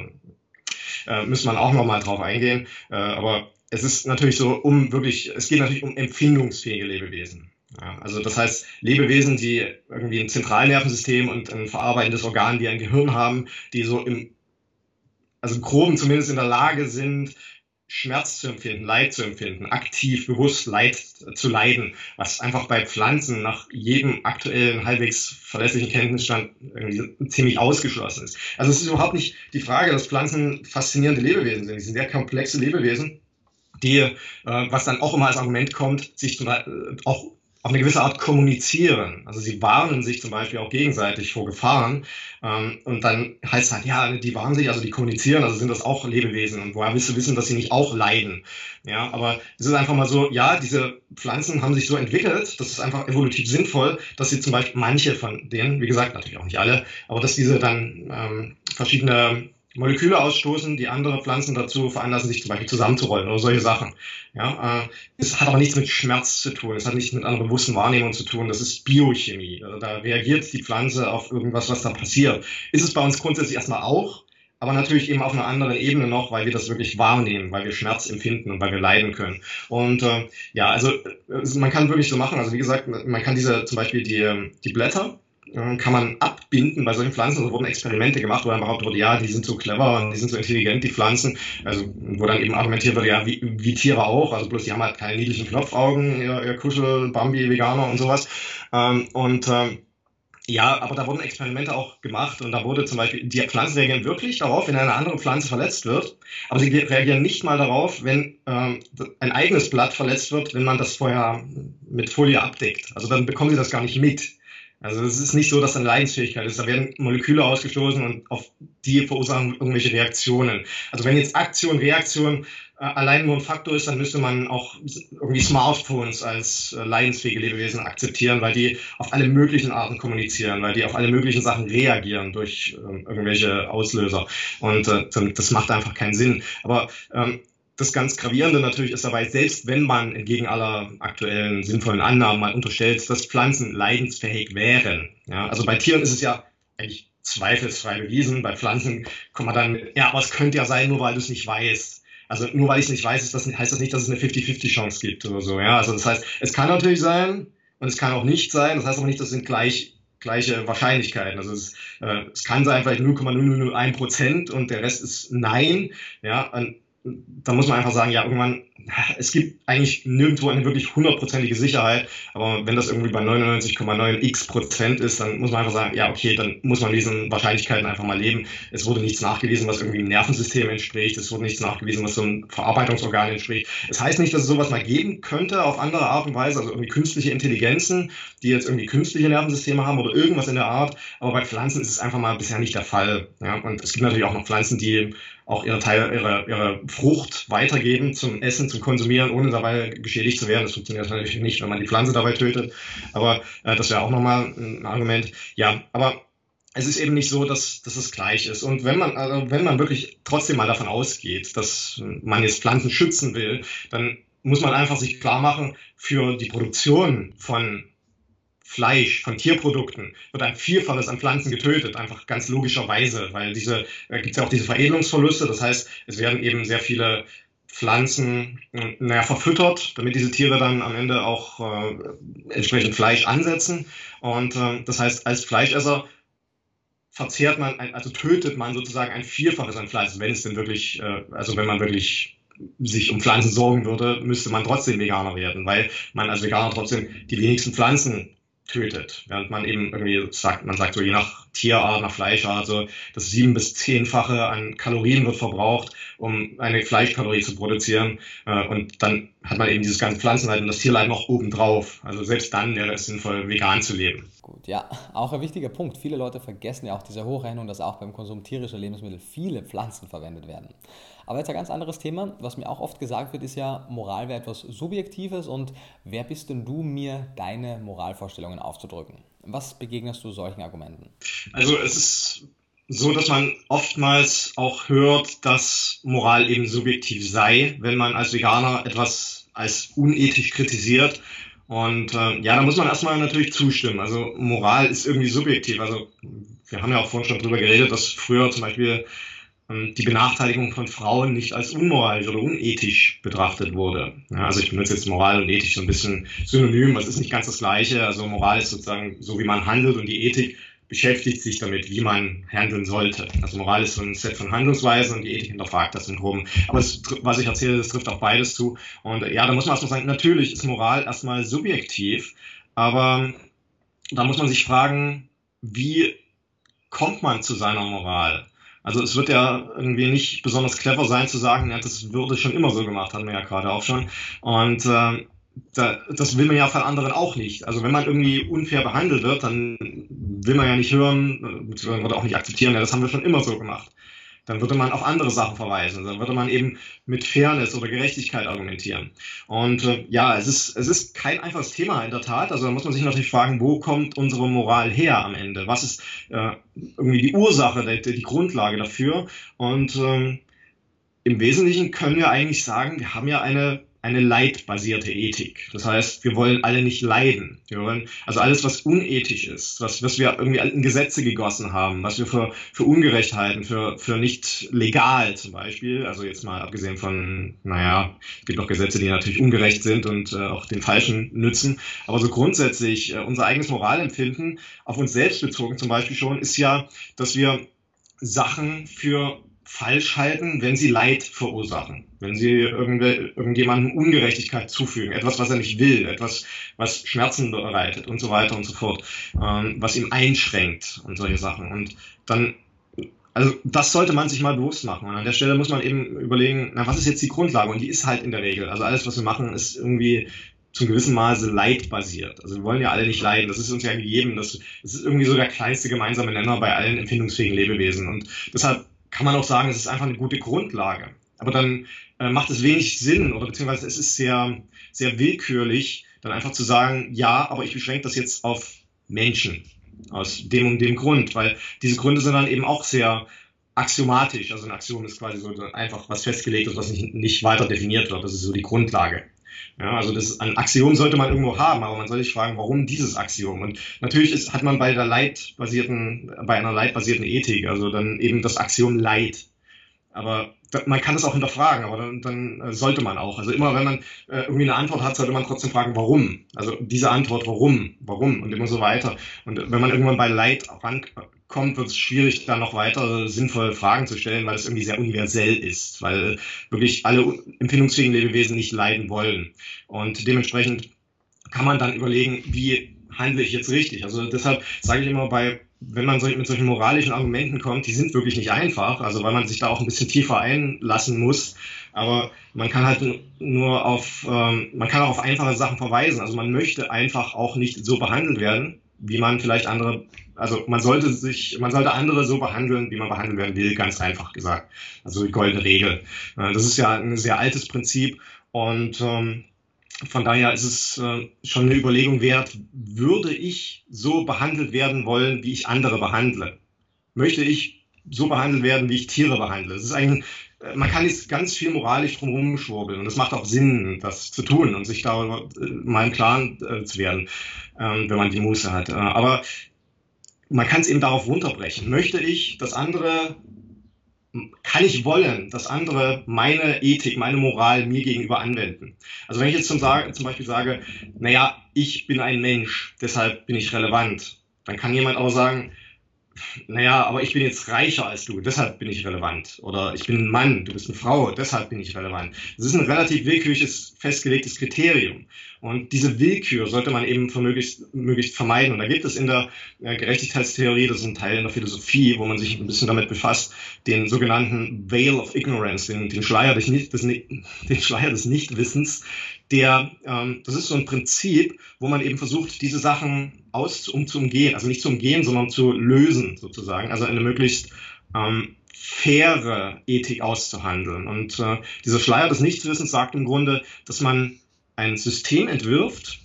äh, müsste man auch nochmal drauf eingehen. Äh, aber es ist natürlich so um wirklich, es geht natürlich um empfindungsfähige Lebewesen. Also das heißt, Lebewesen, die irgendwie ein Zentralnervensystem und ein verarbeitendes Organ wie ein Gehirn haben, die so im, also im Groben zumindest in der Lage sind, Schmerz zu empfinden, Leid zu empfinden, aktiv, bewusst Leid zu leiden, was einfach bei Pflanzen nach jedem aktuellen, halbwegs verlässlichen Kenntnisstand irgendwie ziemlich ausgeschlossen ist. Also es ist überhaupt nicht die Frage, dass Pflanzen faszinierende Lebewesen sind. Sie sind sehr komplexe Lebewesen, die, äh, was dann auch immer als Argument kommt, sich zum äh, auch auf eine gewisse Art kommunizieren. Also sie warnen sich zum Beispiel auch gegenseitig vor Gefahren. Ähm, und dann heißt es halt, ja, die warnen sich, also die kommunizieren, also sind das auch Lebewesen. Und woher willst du wissen, dass sie nicht auch leiden? Ja, aber es ist einfach mal so, ja, diese Pflanzen haben sich so entwickelt, das ist einfach evolutiv sinnvoll, dass sie zum Beispiel manche von denen, wie gesagt, natürlich auch nicht alle, aber dass diese dann ähm, verschiedene Moleküle ausstoßen, die andere Pflanzen dazu veranlassen, sich zum Beispiel zusammenzurollen oder solche Sachen. Ja, äh, es hat aber nichts mit Schmerz zu tun, es hat nichts mit einer bewussten Wahrnehmung zu tun, das ist Biochemie. Also da reagiert die Pflanze auf irgendwas, was da passiert. Ist es bei uns grundsätzlich erstmal auch, aber natürlich eben auf einer anderen Ebene noch, weil wir das wirklich wahrnehmen, weil wir Schmerz empfinden und weil wir leiden können. Und äh, ja, also äh, man kann wirklich so machen, also wie gesagt, man kann diese zum Beispiel die, ähm, die Blätter, kann man abbinden bei solchen Pflanzen. Da wurden Experimente gemacht, wo dann behauptet wurde, ja, die sind so clever und die sind so intelligent, die Pflanzen. Also, wo dann eben argumentiert wurde, ja, wie, wie Tiere auch. Also bloß die haben halt keine niedlichen Knopfaugen, ihr, ihr Kuschel, Bambi, Veganer und sowas. Ähm, und ähm, ja, aber da wurden Experimente auch gemacht und da wurde zum Beispiel, die Pflanzen reagieren wirklich darauf, wenn eine andere Pflanze verletzt wird, aber sie reagieren nicht mal darauf, wenn ähm, ein eigenes Blatt verletzt wird, wenn man das vorher mit Folie abdeckt. Also dann bekommen sie das gar nicht mit. Also es ist nicht so, dass da eine Leidensfähigkeit ist. Da werden Moleküle ausgestoßen und auf die verursachen irgendwelche Reaktionen. Also wenn jetzt Aktion, Reaktion äh, allein nur ein Faktor ist, dann müsste man auch irgendwie Smartphones als äh, leidensfähige Lebewesen akzeptieren, weil die auf alle möglichen Arten kommunizieren, weil die auf alle möglichen Sachen reagieren durch äh, irgendwelche Auslöser. Und äh, das macht einfach keinen Sinn. Aber ähm, das ganz Gravierende natürlich ist dabei, selbst wenn man entgegen aller aktuellen sinnvollen Annahmen mal unterstellt, dass Pflanzen leidensfähig wären. Ja, also bei Tieren ist es ja eigentlich zweifelsfrei bewiesen. Bei Pflanzen kommt man dann, ja, aber es könnte ja sein, nur weil du es nicht weißt. Also nur weil ich es nicht weiß, ist das, heißt das nicht, dass es eine 50-50 Chance gibt oder so. Ja, also das heißt, es kann natürlich sein und es kann auch nicht sein. Das heißt aber nicht, das sind gleich gleiche Wahrscheinlichkeiten. Also es, äh, es kann sein vielleicht 0,0001 Prozent und der Rest ist Nein. Ja, und da muss man einfach sagen, ja, irgendwann, es gibt eigentlich nirgendwo eine wirklich hundertprozentige Sicherheit, aber wenn das irgendwie bei 99,9 x Prozent ist, dann muss man einfach sagen, ja, okay, dann muss man diesen Wahrscheinlichkeiten einfach mal leben. Es wurde nichts nachgewiesen, was irgendwie im Nervensystem entspricht, es wurde nichts nachgewiesen, was so ein Verarbeitungsorgan entspricht. Es heißt nicht, dass es sowas mal geben könnte auf andere Art und Weise, also irgendwie künstliche Intelligenzen, die jetzt irgendwie künstliche Nervensysteme haben oder irgendwas in der Art, aber bei Pflanzen ist es einfach mal bisher nicht der Fall. Ja? Und es gibt natürlich auch noch Pflanzen, die auch ihre, Teil, ihre, ihre Frucht weitergeben zum Essen, zum Konsumieren, ohne dabei geschädigt zu werden. Das funktioniert natürlich nicht, wenn man die Pflanze dabei tötet. Aber äh, das wäre auch nochmal ein Argument. Ja, aber es ist eben nicht so, dass, dass es gleich ist. Und wenn man, also wenn man wirklich trotzdem mal davon ausgeht, dass man jetzt Pflanzen schützen will, dann muss man einfach sich klar machen, für die Produktion von Fleisch, von Tierprodukten wird ein Vielfaches an Pflanzen getötet, einfach ganz logischerweise, weil diese, äh, gibt es ja auch diese Veredelungsverluste, das heißt, es werden eben sehr viele Pflanzen äh, naja, verfüttert, damit diese Tiere dann am Ende auch äh, entsprechend Fleisch ansetzen. Und äh, das heißt, als Fleischesser verzehrt man, also tötet man sozusagen ein Vielfaches an Pflanzen, wenn es denn wirklich, äh, also wenn man wirklich sich um Pflanzen sorgen würde, müsste man trotzdem Veganer werden, weil man als Veganer trotzdem die wenigsten Pflanzen tötet. Während man eben irgendwie sagt, man sagt so je nach Tierart, nach Fleischart, so das sieben bis zehnfache an Kalorien wird verbraucht, um eine Fleischkalorie zu produzieren. Äh, und dann hat man eben dieses ganze Pflanzenleid und das Tierleid noch obendrauf. Also selbst dann wäre es sinnvoll, vegan zu leben. Gut, ja, auch ein wichtiger Punkt. Viele Leute vergessen ja auch diese Hochrechnung, dass auch beim Konsum tierischer Lebensmittel viele Pflanzen verwendet werden. Aber jetzt ein ganz anderes Thema, was mir auch oft gesagt wird, ist ja, Moral wäre etwas Subjektives und wer bist denn du, mir deine Moralvorstellungen aufzudrücken? Was begegnest du solchen Argumenten? Also es ist so, dass man oftmals auch hört, dass Moral eben subjektiv sei, wenn man als Veganer etwas als unethisch kritisiert. Und äh, ja, da muss man erstmal natürlich zustimmen. Also Moral ist irgendwie subjektiv. Also wir haben ja auch vorhin schon drüber geredet, dass früher zum Beispiel die Benachteiligung von Frauen nicht als unmoralisch oder unethisch betrachtet wurde. Ja, also ich benutze jetzt Moral und Ethisch so ein bisschen synonym, das ist nicht ganz das Gleiche. Also Moral ist sozusagen so, wie man handelt und die Ethik beschäftigt sich damit, wie man handeln sollte. Also Moral ist so ein Set von Handlungsweisen und die Ethik hinterfragt das groben. Aber das, was ich erzähle, das trifft auch beides zu. Und ja, da muss man erstmal sagen, natürlich ist Moral erstmal subjektiv, aber da muss man sich fragen, wie kommt man zu seiner Moral? Also es wird ja irgendwie nicht besonders clever sein zu sagen, ja, das würde schon immer so gemacht, hatten wir ja gerade auch schon. Und äh, da, das will man ja von anderen auch nicht. Also wenn man irgendwie unfair behandelt wird, dann will man ja nicht hören, beziehungsweise würde auch nicht akzeptieren, ja, das haben wir schon immer so gemacht dann würde man auf andere Sachen verweisen. Dann würde man eben mit Fairness oder Gerechtigkeit argumentieren. Und äh, ja, es ist, es ist kein einfaches Thema in der Tat. Also da muss man sich natürlich fragen, wo kommt unsere Moral her am Ende? Was ist äh, irgendwie die Ursache, die, die Grundlage dafür? Und ähm, im Wesentlichen können wir eigentlich sagen, wir haben ja eine eine leidbasierte Ethik. Das heißt, wir wollen alle nicht leiden. Wir wollen, also alles, was unethisch ist, was, was wir irgendwie in Gesetze gegossen haben, was wir für, für Ungerechtheiten, für, für nicht legal zum Beispiel, also jetzt mal abgesehen von, naja, es gibt auch Gesetze, die natürlich ungerecht sind und äh, auch den Falschen nützen, aber so grundsätzlich äh, unser eigenes Moralempfinden auf uns selbst bezogen zum Beispiel schon, ist ja, dass wir Sachen für falsch halten, wenn sie Leid verursachen, wenn sie irgendjemandem Ungerechtigkeit zufügen, etwas, was er nicht will, etwas, was Schmerzen bereitet und so weiter und so fort, ähm, was ihm einschränkt und solche Sachen. Und dann, also das sollte man sich mal bewusst machen. Und an der Stelle muss man eben überlegen, na, was ist jetzt die Grundlage? Und die ist halt in der Regel. Also alles, was wir machen, ist irgendwie zum gewissen Maße leidbasiert. Also wir wollen ja alle nicht leiden. Das ist uns ja gegeben. Das, das ist irgendwie so der kleinste gemeinsame Nenner bei allen empfindungsfähigen Lebewesen. Und deshalb kann man auch sagen, es ist einfach eine gute Grundlage. Aber dann äh, macht es wenig Sinn oder beziehungsweise es ist sehr, sehr willkürlich, dann einfach zu sagen, ja, aber ich beschränke das jetzt auf Menschen aus dem und dem Grund, weil diese Gründe sind dann eben auch sehr axiomatisch. Also ein Axiom ist quasi so einfach was festgelegt ist, was nicht, nicht weiter definiert wird. Das ist so die Grundlage. Ja, also das ein Axiom sollte man irgendwo haben, aber man soll sich fragen, warum dieses Axiom? Und natürlich ist, hat man bei der leitbasierten, bei einer leitbasierten Ethik, also dann eben das Axiom Leid. Aber man kann es auch hinterfragen, aber dann, dann äh, sollte man auch. Also immer wenn man äh, irgendwie eine Antwort hat, sollte man trotzdem fragen, warum. Also diese Antwort, warum, warum und immer so weiter. Und wenn man irgendwann bei Leid ran, kommt, wird es schwierig, da noch weitere sinnvolle Fragen zu stellen, weil es irgendwie sehr universell ist, weil wirklich alle empfindungsfähigen Lebewesen nicht leiden wollen. Und dementsprechend kann man dann überlegen, wie handle ich jetzt richtig. Also deshalb sage ich immer bei wenn man mit solchen moralischen Argumenten kommt, die sind wirklich nicht einfach, also weil man sich da auch ein bisschen tiefer einlassen muss. Aber man kann halt nur auf, ähm, man kann auch auf einfache Sachen verweisen. Also man möchte einfach auch nicht so behandelt werden, wie man vielleicht andere, also man sollte sich, man sollte andere so behandeln, wie man behandelt werden will, ganz einfach gesagt. Also die goldene Regel. Äh, das ist ja ein sehr altes Prinzip und ähm, von daher ist es äh, schon eine Überlegung wert, würde ich so behandelt werden wollen, wie ich andere behandle? Möchte ich so behandelt werden, wie ich Tiere behandle? Es ist eigentlich, äh, man kann jetzt ganz viel moralisch drumherum schwurbeln und es macht auch Sinn, das zu tun und sich darüber mal im Klaren zu werden, ähm, wenn man die Muße hat. Äh, aber man kann es eben darauf runterbrechen. Möchte ich, dass andere kann ich wollen, dass andere meine Ethik, meine Moral mir gegenüber anwenden. Also wenn ich jetzt zum, zum Beispiel sage, naja, ich bin ein Mensch, deshalb bin ich relevant, dann kann jemand auch sagen, naja, aber ich bin jetzt reicher als du, deshalb bin ich relevant. Oder ich bin ein Mann, du bist eine Frau, deshalb bin ich relevant. Das ist ein relativ willkürliches, festgelegtes Kriterium. Und diese Willkür sollte man eben möglichst, möglichst vermeiden. Und da gibt es in der Gerechtigkeitstheorie, das ist ein Teil in der Philosophie, wo man sich ein bisschen damit befasst, den sogenannten Veil of Ignorance, den, den, Schleier, des, den Schleier des Nichtwissens, der, ähm, das ist so ein Prinzip, wo man eben versucht, diese Sachen aus, um zu umgehen, also nicht zu umgehen, sondern zu lösen sozusagen, also eine möglichst ähm, faire Ethik auszuhandeln. Und äh, dieser Schleier des Nichtwissens sagt im Grunde, dass man ein System entwirft,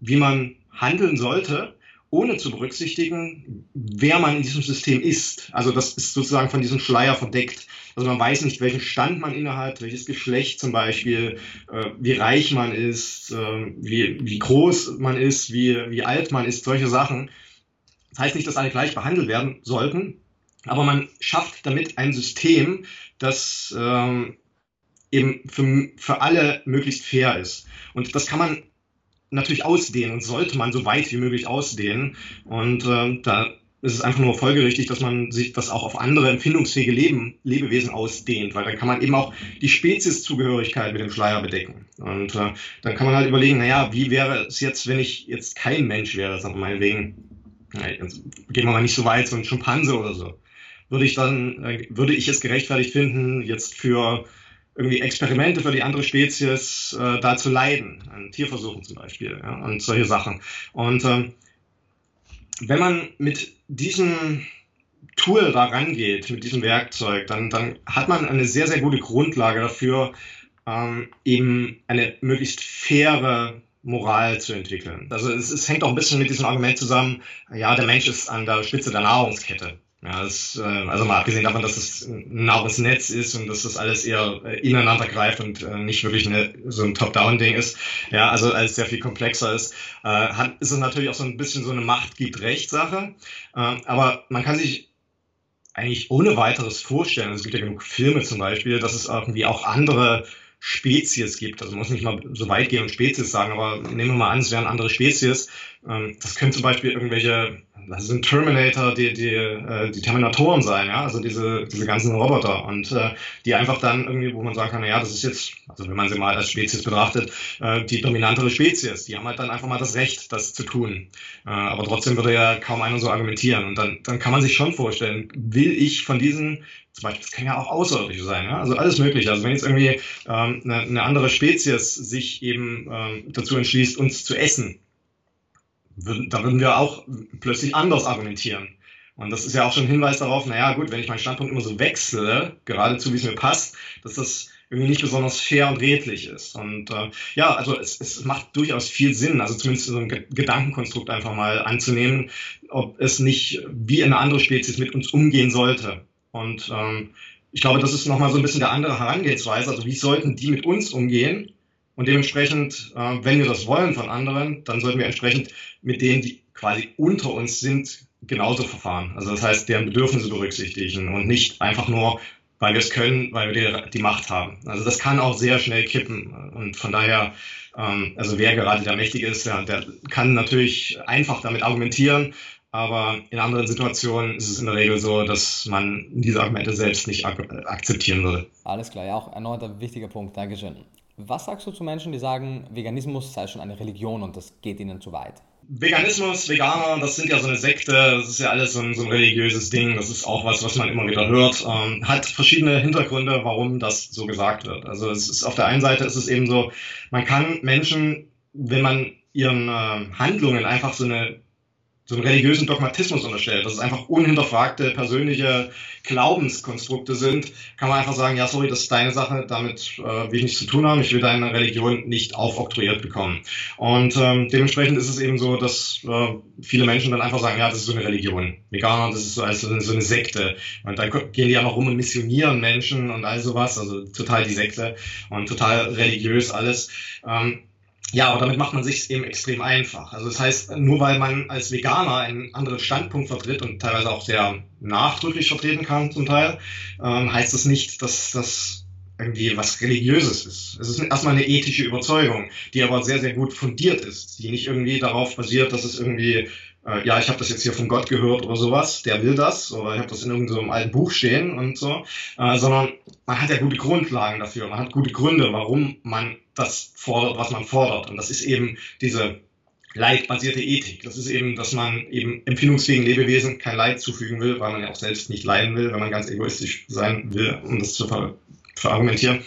wie man handeln sollte, ohne zu berücksichtigen, wer man in diesem System ist. Also das ist sozusagen von diesem Schleier verdeckt. Also man weiß nicht, welchen Stand man innehat, welches Geschlecht zum Beispiel, äh, wie reich man ist, äh, wie, wie groß man ist, wie, wie alt man ist, solche Sachen. Das heißt nicht, dass alle gleich behandelt werden sollten, aber man schafft damit ein System, das ähm, eben für, für alle möglichst fair ist. Und das kann man natürlich ausdehnen und sollte man so weit wie möglich ausdehnen. Und äh, da ist es einfach nur folgerichtig, dass man sich das auch auf andere empfindungsfähige Leben, Lebewesen ausdehnt, weil dann kann man eben auch die Spezieszugehörigkeit mit dem Schleier bedecken. Und äh, dann kann man halt überlegen, naja, wie wäre es jetzt, wenn ich jetzt kein Mensch wäre, sagen wir meinetwegen, jetzt gehen wir mal nicht so weit, so ein Schimpanse oder so. Würde ich dann, äh, würde ich es gerechtfertigt finden, jetzt für irgendwie Experimente für die andere Spezies äh, da zu leiden, an Tierversuchen zum Beispiel ja, und solche Sachen. Und äh, wenn man mit diesem Tool da rangeht, mit diesem Werkzeug, dann, dann hat man eine sehr, sehr gute Grundlage dafür, ähm, eben eine möglichst faire Moral zu entwickeln. Also es, es hängt auch ein bisschen mit diesem Argument zusammen, ja, der Mensch ist an der Spitze der Nahrungskette. Ja, das, äh, also mal abgesehen davon, dass es ein nahes Netz ist und dass das alles eher äh, ineinander greift und äh, nicht wirklich eine, so ein Top-Down-Ding ist, ja, also alles sehr viel komplexer ist, hat, ist es natürlich auch so ein bisschen so eine Macht-gibt-Recht-Sache. Äh, aber man kann sich eigentlich ohne weiteres vorstellen, es gibt ja genug Filme zum Beispiel, dass es irgendwie auch andere Spezies gibt. Also muss nicht mal so weit gehen und Spezies sagen, aber nehmen wir mal an, es wären andere Spezies. Ähm, das können zum Beispiel irgendwelche, das sind Terminator, die, die, äh, die Terminatoren sein, ja, also diese, diese ganzen Roboter und äh, die einfach dann irgendwie, wo man sagen kann, naja, das ist jetzt, also wenn man sie mal als Spezies betrachtet, äh, die dominantere Spezies. Die haben halt dann einfach mal das Recht, das zu tun. aber trotzdem würde ja kaum einer so argumentieren. Und dann, dann kann man sich schon vorstellen, will ich von diesen zum Beispiel, das kann ja auch Außerirdische sein, ja? also alles mögliche. Also wenn jetzt irgendwie ähm, eine, eine andere Spezies sich eben ähm, dazu entschließt, uns zu essen, würden, da würden wir auch plötzlich anders argumentieren. Und das ist ja auch schon ein Hinweis darauf, naja gut, wenn ich meinen Standpunkt immer so wechsle, geradezu wie es mir passt, dass das irgendwie nicht besonders fair und redlich ist. Und äh, ja, also es, es macht durchaus viel Sinn, also zumindest so ein Gedankenkonstrukt einfach mal anzunehmen, ob es nicht wie eine andere Spezies mit uns umgehen sollte. Und ähm, ich glaube, das ist nochmal so ein bisschen der andere Herangehensweise. Also wie sollten die mit uns umgehen? Und dementsprechend, äh, wenn wir das wollen von anderen, dann sollten wir entsprechend mit denen, die quasi unter uns sind, genauso verfahren. Also das heißt, deren Bedürfnisse berücksichtigen und nicht einfach nur, weil wir es können, weil wir die, die Macht haben. Also das kann auch sehr schnell kippen. Und von daher, ähm, also wer gerade der Mächtige ist, der, der kann natürlich einfach damit argumentieren, aber in anderen Situationen ist es in der Regel so, dass man diese Argumente selbst nicht ak akzeptieren würde. Alles klar, ja, auch erneut ein wichtiger Punkt. Dankeschön. Was sagst du zu Menschen, die sagen, Veganismus sei schon eine Religion und das geht ihnen zu weit? Veganismus, Veganer, das sind ja so eine Sekte, das ist ja alles so ein, so ein religiöses Ding, das ist auch was, was man immer wieder hört, ähm, hat verschiedene Hintergründe, warum das so gesagt wird. Also es ist auf der einen Seite ist es eben so, man kann Menschen, wenn man ihren äh, Handlungen einfach so eine so einen religiösen Dogmatismus unterstellt, dass es einfach unhinterfragte persönliche Glaubenskonstrukte sind, kann man einfach sagen, ja, sorry, das ist deine Sache, damit äh, will ich nichts zu tun haben, ich will deine Religion nicht aufoktroyiert bekommen. Und ähm, dementsprechend ist es eben so, dass äh, viele Menschen dann einfach sagen, ja, das ist so eine Religion. Veganer, das ist so, also so eine Sekte. Und dann gehen die noch rum und missionieren Menschen und all sowas, also total die Sekte und total religiös alles. Ähm, ja, aber damit macht man sich eben extrem einfach. Also das heißt, nur weil man als Veganer einen anderen Standpunkt vertritt und teilweise auch sehr nachdrücklich vertreten kann zum Teil, ähm, heißt das nicht, dass das irgendwie was Religiöses ist. Es ist erstmal eine ethische Überzeugung, die aber sehr, sehr gut fundiert ist, die nicht irgendwie darauf basiert, dass es irgendwie äh, ja, ich habe das jetzt hier von Gott gehört oder sowas, der will das, oder ich habe das in irgendeinem alten Buch stehen und so, äh, sondern man hat ja gute Grundlagen dafür, man hat gute Gründe, warum man das fordert, was man fordert. Und das ist eben diese leidbasierte Ethik. Das ist eben, dass man eben empfindungsfähigen Lebewesen kein Leid zufügen will, weil man ja auch selbst nicht leiden will, wenn man ganz egoistisch sein will, um das zu ver verargumentieren.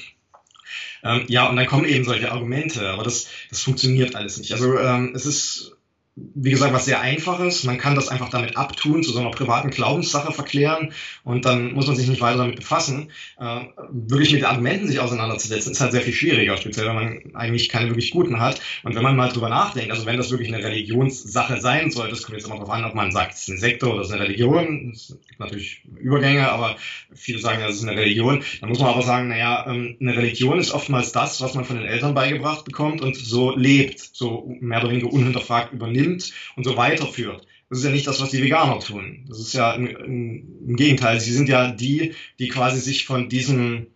Ähm, ja, und dann kommen eben solche Argumente, aber das, das funktioniert alles nicht. Also ähm, es ist wie gesagt, was sehr einfaches. Man kann das einfach damit abtun, zu so einer privaten Glaubenssache verklären und dann muss man sich nicht weiter damit befassen. Äh, wirklich mit Argumenten sich auseinanderzusetzen, ist halt sehr viel schwieriger, speziell wenn man eigentlich keine wirklich guten hat. Und wenn man mal drüber nachdenkt, also wenn das wirklich eine Religionssache sein soll, das kommt jetzt immer darauf an, ob man sagt, es ist eine Sekte oder es ist eine Religion. Es gibt natürlich Übergänge, aber viele sagen, es ist eine Religion. Dann muss man aber sagen, naja, ähm, eine Religion ist oftmals das, was man von den Eltern beigebracht bekommt und so lebt, so mehr oder weniger unhinterfragt übernimmt nimmt und so weiterführt. Das ist ja nicht das, was die Veganer tun. Das ist ja im, im, Gegenteil. Sie sind ja die, die quasi sich von diesem,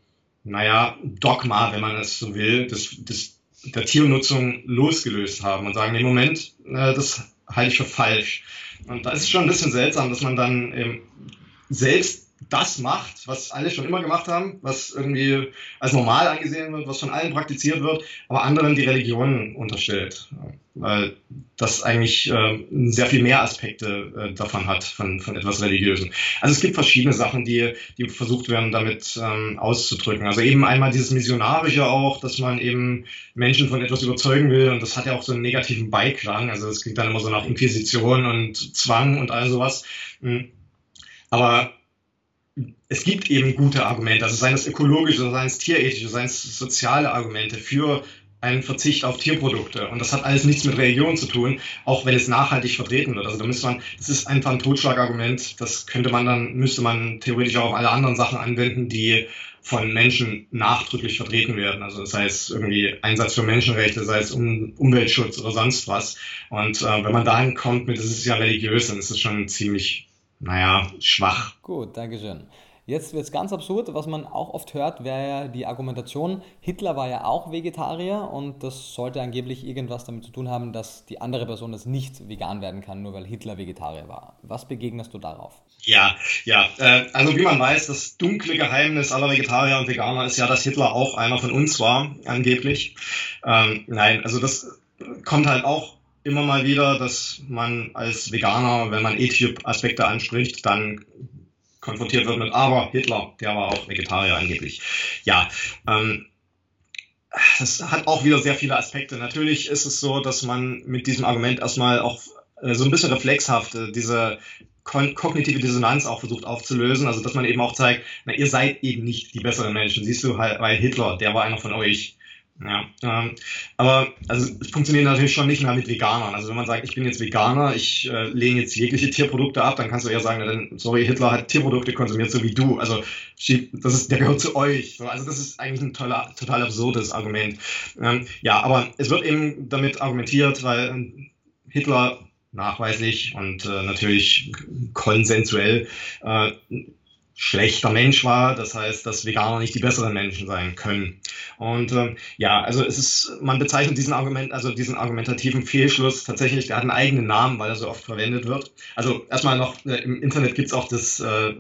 naja, Dogma, wenn man es so will, des, des, der Tiernutzung losgelöst haben und sagen, nee, Moment, äh, das halte ich für falsch. Und da ist es schon ein bisschen seltsam, dass man dann ähm, selbst das macht, was alle schon immer gemacht haben, was irgendwie als normal angesehen wird, was von allen praktiziert wird, aber anderen die Religion unterstellt. Weil das eigentlich äh, sehr viel mehr Aspekte äh, davon hat, von, von etwas Religiösen. Also es gibt verschiedene Sachen, die, die versucht werden, damit ähm, auszudrücken. Also eben einmal dieses Missionarische auch, dass man eben Menschen von etwas überzeugen will und das hat ja auch so einen negativen Beiklang. Also es klingt dann immer so nach Inquisition und Zwang und all sowas. Hm. Aber es gibt eben gute Argumente, also seien es ökologische, seien es tierethische, seien es soziale Argumente für einen Verzicht auf Tierprodukte. Und das hat alles nichts mit Religion zu tun, auch wenn es nachhaltig vertreten wird. Also da müsste man, das ist einfach ein Totschlagargument, das könnte man dann, müsste man theoretisch auch auf alle anderen Sachen anwenden, die von Menschen nachdrücklich vertreten werden. Also sei es irgendwie Einsatz für Menschenrechte, sei es um Umweltschutz oder sonst was. Und äh, wenn man dahin kommt mit, das ist ja religiös, dann ist es schon ziemlich naja, schwach. Gut, Dankeschön. Jetzt wird es ganz absurd, was man auch oft hört, wäre ja die Argumentation, Hitler war ja auch Vegetarier und das sollte angeblich irgendwas damit zu tun haben, dass die andere Person das nicht vegan werden kann, nur weil Hitler Vegetarier war. Was begegnest du darauf? Ja, ja, äh, also wie man weiß, das dunkle Geheimnis aller Vegetarier und Veganer ist ja, dass Hitler auch einer von uns war, angeblich. Ähm, nein, also das kommt halt auch immer mal wieder, dass man als Veganer, wenn man ethische Aspekte anspricht, dann konfrontiert wird mit, aber Hitler, der war auch Vegetarier angeblich. Ja, ähm, das hat auch wieder sehr viele Aspekte. Natürlich ist es so, dass man mit diesem Argument erstmal auch äh, so ein bisschen reflexhaft äh, diese kognitive Dissonanz auch versucht aufzulösen. Also dass man eben auch zeigt, na, ihr seid eben nicht die besseren Menschen. Siehst du, weil Hitler, der war einer von euch. Ja, ähm, aber also es funktioniert natürlich schon nicht mehr mit Veganern. Also wenn man sagt, ich bin jetzt Veganer, ich äh, lehne jetzt jegliche Tierprodukte ab, dann kannst du eher sagen, dann, sorry, Hitler hat Tierprodukte konsumiert, so wie du. Also das ist, der gehört zu euch. So, also das ist eigentlich ein toller, total absurdes Argument. Ähm, ja, aber es wird eben damit argumentiert, weil ähm, Hitler nachweislich und äh, natürlich konsensuell äh, schlechter Mensch war. Das heißt, dass Veganer nicht die besseren Menschen sein können. Und ähm, ja, also es ist, man bezeichnet diesen Argument, also diesen argumentativen Fehlschluss tatsächlich, der hat einen eigenen Namen, weil er so oft verwendet wird. Also erstmal noch, äh, im Internet gibt's auch das äh,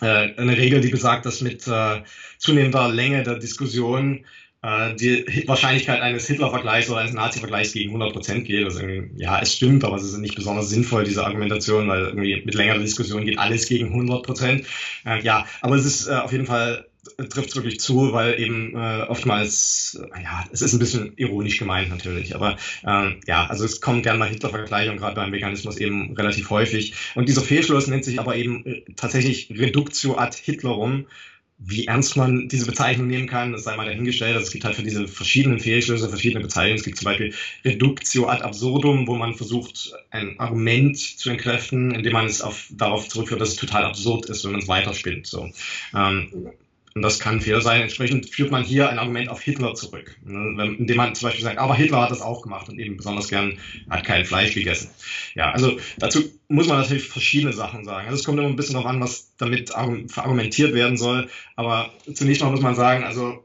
äh, eine Regel, die besagt, dass mit äh, zunehmender Länge der Diskussion die Wahrscheinlichkeit eines Hitler-Vergleichs oder eines Nazi-Vergleichs gegen 100 Prozent geht. Also ja, es stimmt, aber es ist nicht besonders sinnvoll, diese Argumentation, weil irgendwie mit längerer Diskussion geht alles gegen 100 Prozent. Äh, ja, aber es ist äh, auf jeden Fall trifft es wirklich zu, weil eben äh, oftmals, äh, ja, es ist ein bisschen ironisch gemeint natürlich, aber äh, ja, also es kommt gerne mal Hitler-Vergleiche und gerade beim Veganismus eben relativ häufig. Und dieser Fehlschluss nennt sich aber eben äh, tatsächlich Reductio ad Hitlerum, wie ernst man diese Bezeichnung nehmen kann, das sei mal dahingestellt. Also es gibt halt für diese verschiedenen Fehlschlüsse verschiedene Bezeichnungen. Es gibt zum Beispiel Reductio ad absurdum, wo man versucht, ein Argument zu entkräften, indem man es auf, darauf zurückführt, dass es total absurd ist, wenn man es weiterspinnt. So. Ähm, und das kann ein Fehler sein. Entsprechend führt man hier ein Argument auf Hitler zurück, ne? indem man zum Beispiel sagt, aber Hitler hat das auch gemacht und eben besonders gern hat kein Fleisch gegessen. Ja, also dazu muss man natürlich verschiedene Sachen sagen. Also es kommt immer ein bisschen darauf an, was damit verargumentiert werden soll. Aber zunächst mal muss man sagen, also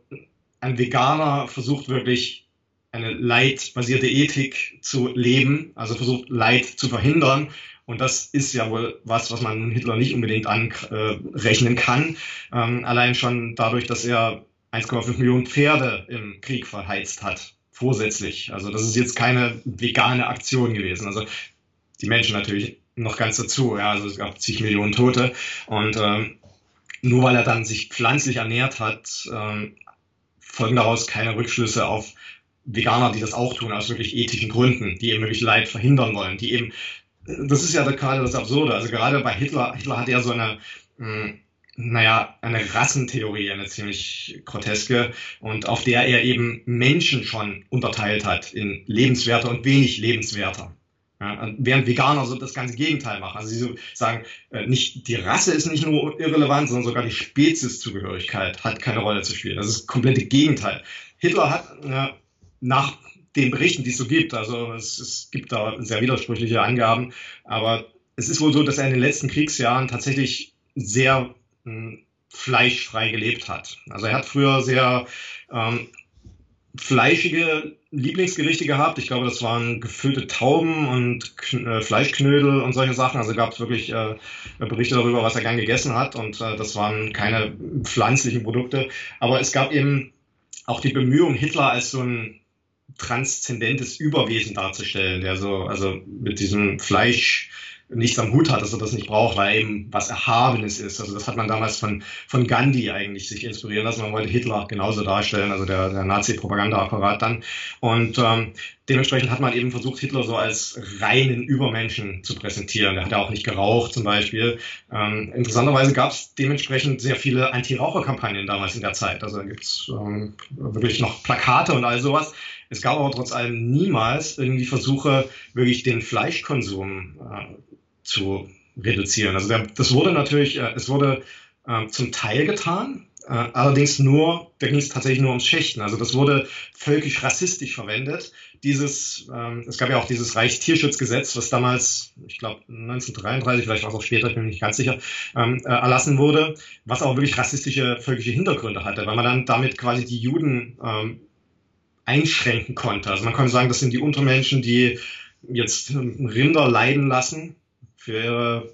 ein Veganer versucht wirklich eine leidbasierte Ethik zu leben, also versucht Leid zu verhindern und das ist ja wohl was, was man Hitler nicht unbedingt anrechnen kann. Ähm, allein schon dadurch, dass er 1,5 Millionen Pferde im Krieg verheizt hat, vorsätzlich. Also das ist jetzt keine vegane Aktion gewesen. Also die Menschen natürlich noch ganz dazu. Ja, also es gab zig Millionen Tote. Und ähm, nur weil er dann sich pflanzlich ernährt hat, ähm, folgen daraus keine Rückschlüsse auf Veganer, die das auch tun, aus wirklich ethischen Gründen, die eben wirklich Leid verhindern wollen, die eben das ist ja gerade das Absurde. Also gerade bei Hitler, Hitler hat ja so eine, mh, hm, naja, eine Rassentheorie, eine ziemlich groteske, und auf der er eben Menschen schon unterteilt hat in lebenswerter und wenig lebenswerter. Ja, während Veganer so das ganze Gegenteil machen. Also sie sagen, äh, nicht die Rasse ist nicht nur irrelevant, sondern sogar die Spezieszugehörigkeit hat keine Rolle zu spielen. Das ist das komplette Gegenteil. Hitler hat äh, nach den Berichten, die es so gibt. Also es, es gibt da sehr widersprüchliche Angaben, aber es ist wohl so, dass er in den letzten Kriegsjahren tatsächlich sehr mh, hm, fleischfrei gelebt hat. Also er hat früher sehr ähm, fleischige Lieblingsgerichte gehabt. Ich glaube, das waren gefüllte Tauben und äh, Fleischknödel und solche Sachen. Also gab es wirklich äh, Berichte darüber, was er gern gegessen hat. Und äh, das waren keine pflanzlichen Produkte. Aber es gab eben auch die Bemühung, Hitler als so ein transzendentes Überwesen darzustellen, der so, also mit diesem Fleisch nichts am Hut hat, dass er das nicht braucht, weil eben was Erhabenes ist. Also das hat man damals von, von Gandhi eigentlich sich inspirieren lassen. Man wollte Hitler genauso darstellen, also der, der Nazi-Propagandaapparat dann. Und ähm, dementsprechend hat man eben versucht, Hitler so als reinen Übermenschen zu präsentieren. Der hat ja auch nicht geraucht zum Beispiel. Ähm, interessanterweise gab es dementsprechend sehr viele Anti-Raucher-Kampagnen damals in der Zeit. Also da gibt es ähm, wirklich noch Plakate und all sowas. Es gab aber trotz allem niemals irgendwie Versuche, wirklich den Fleischkonsum äh, zu reduzieren. Also der, das wurde natürlich, äh, es wurde äh, zum Teil getan, äh, allerdings nur, da ging es tatsächlich nur ums Schächten. Also das wurde völkisch rassistisch verwendet. Dieses, ähm, es gab ja auch dieses Reichstierschutzgesetz, was damals, ich glaube 1933, vielleicht war es auch später, ich bin mir nicht ganz sicher, ähm, äh, erlassen wurde, was auch wirklich rassistische völkische Hintergründe hatte, weil man dann damit quasi die Juden ähm, einschränken konnte. Also man konnte sagen, das sind die Untermenschen, die jetzt Rinder leiden lassen für ihre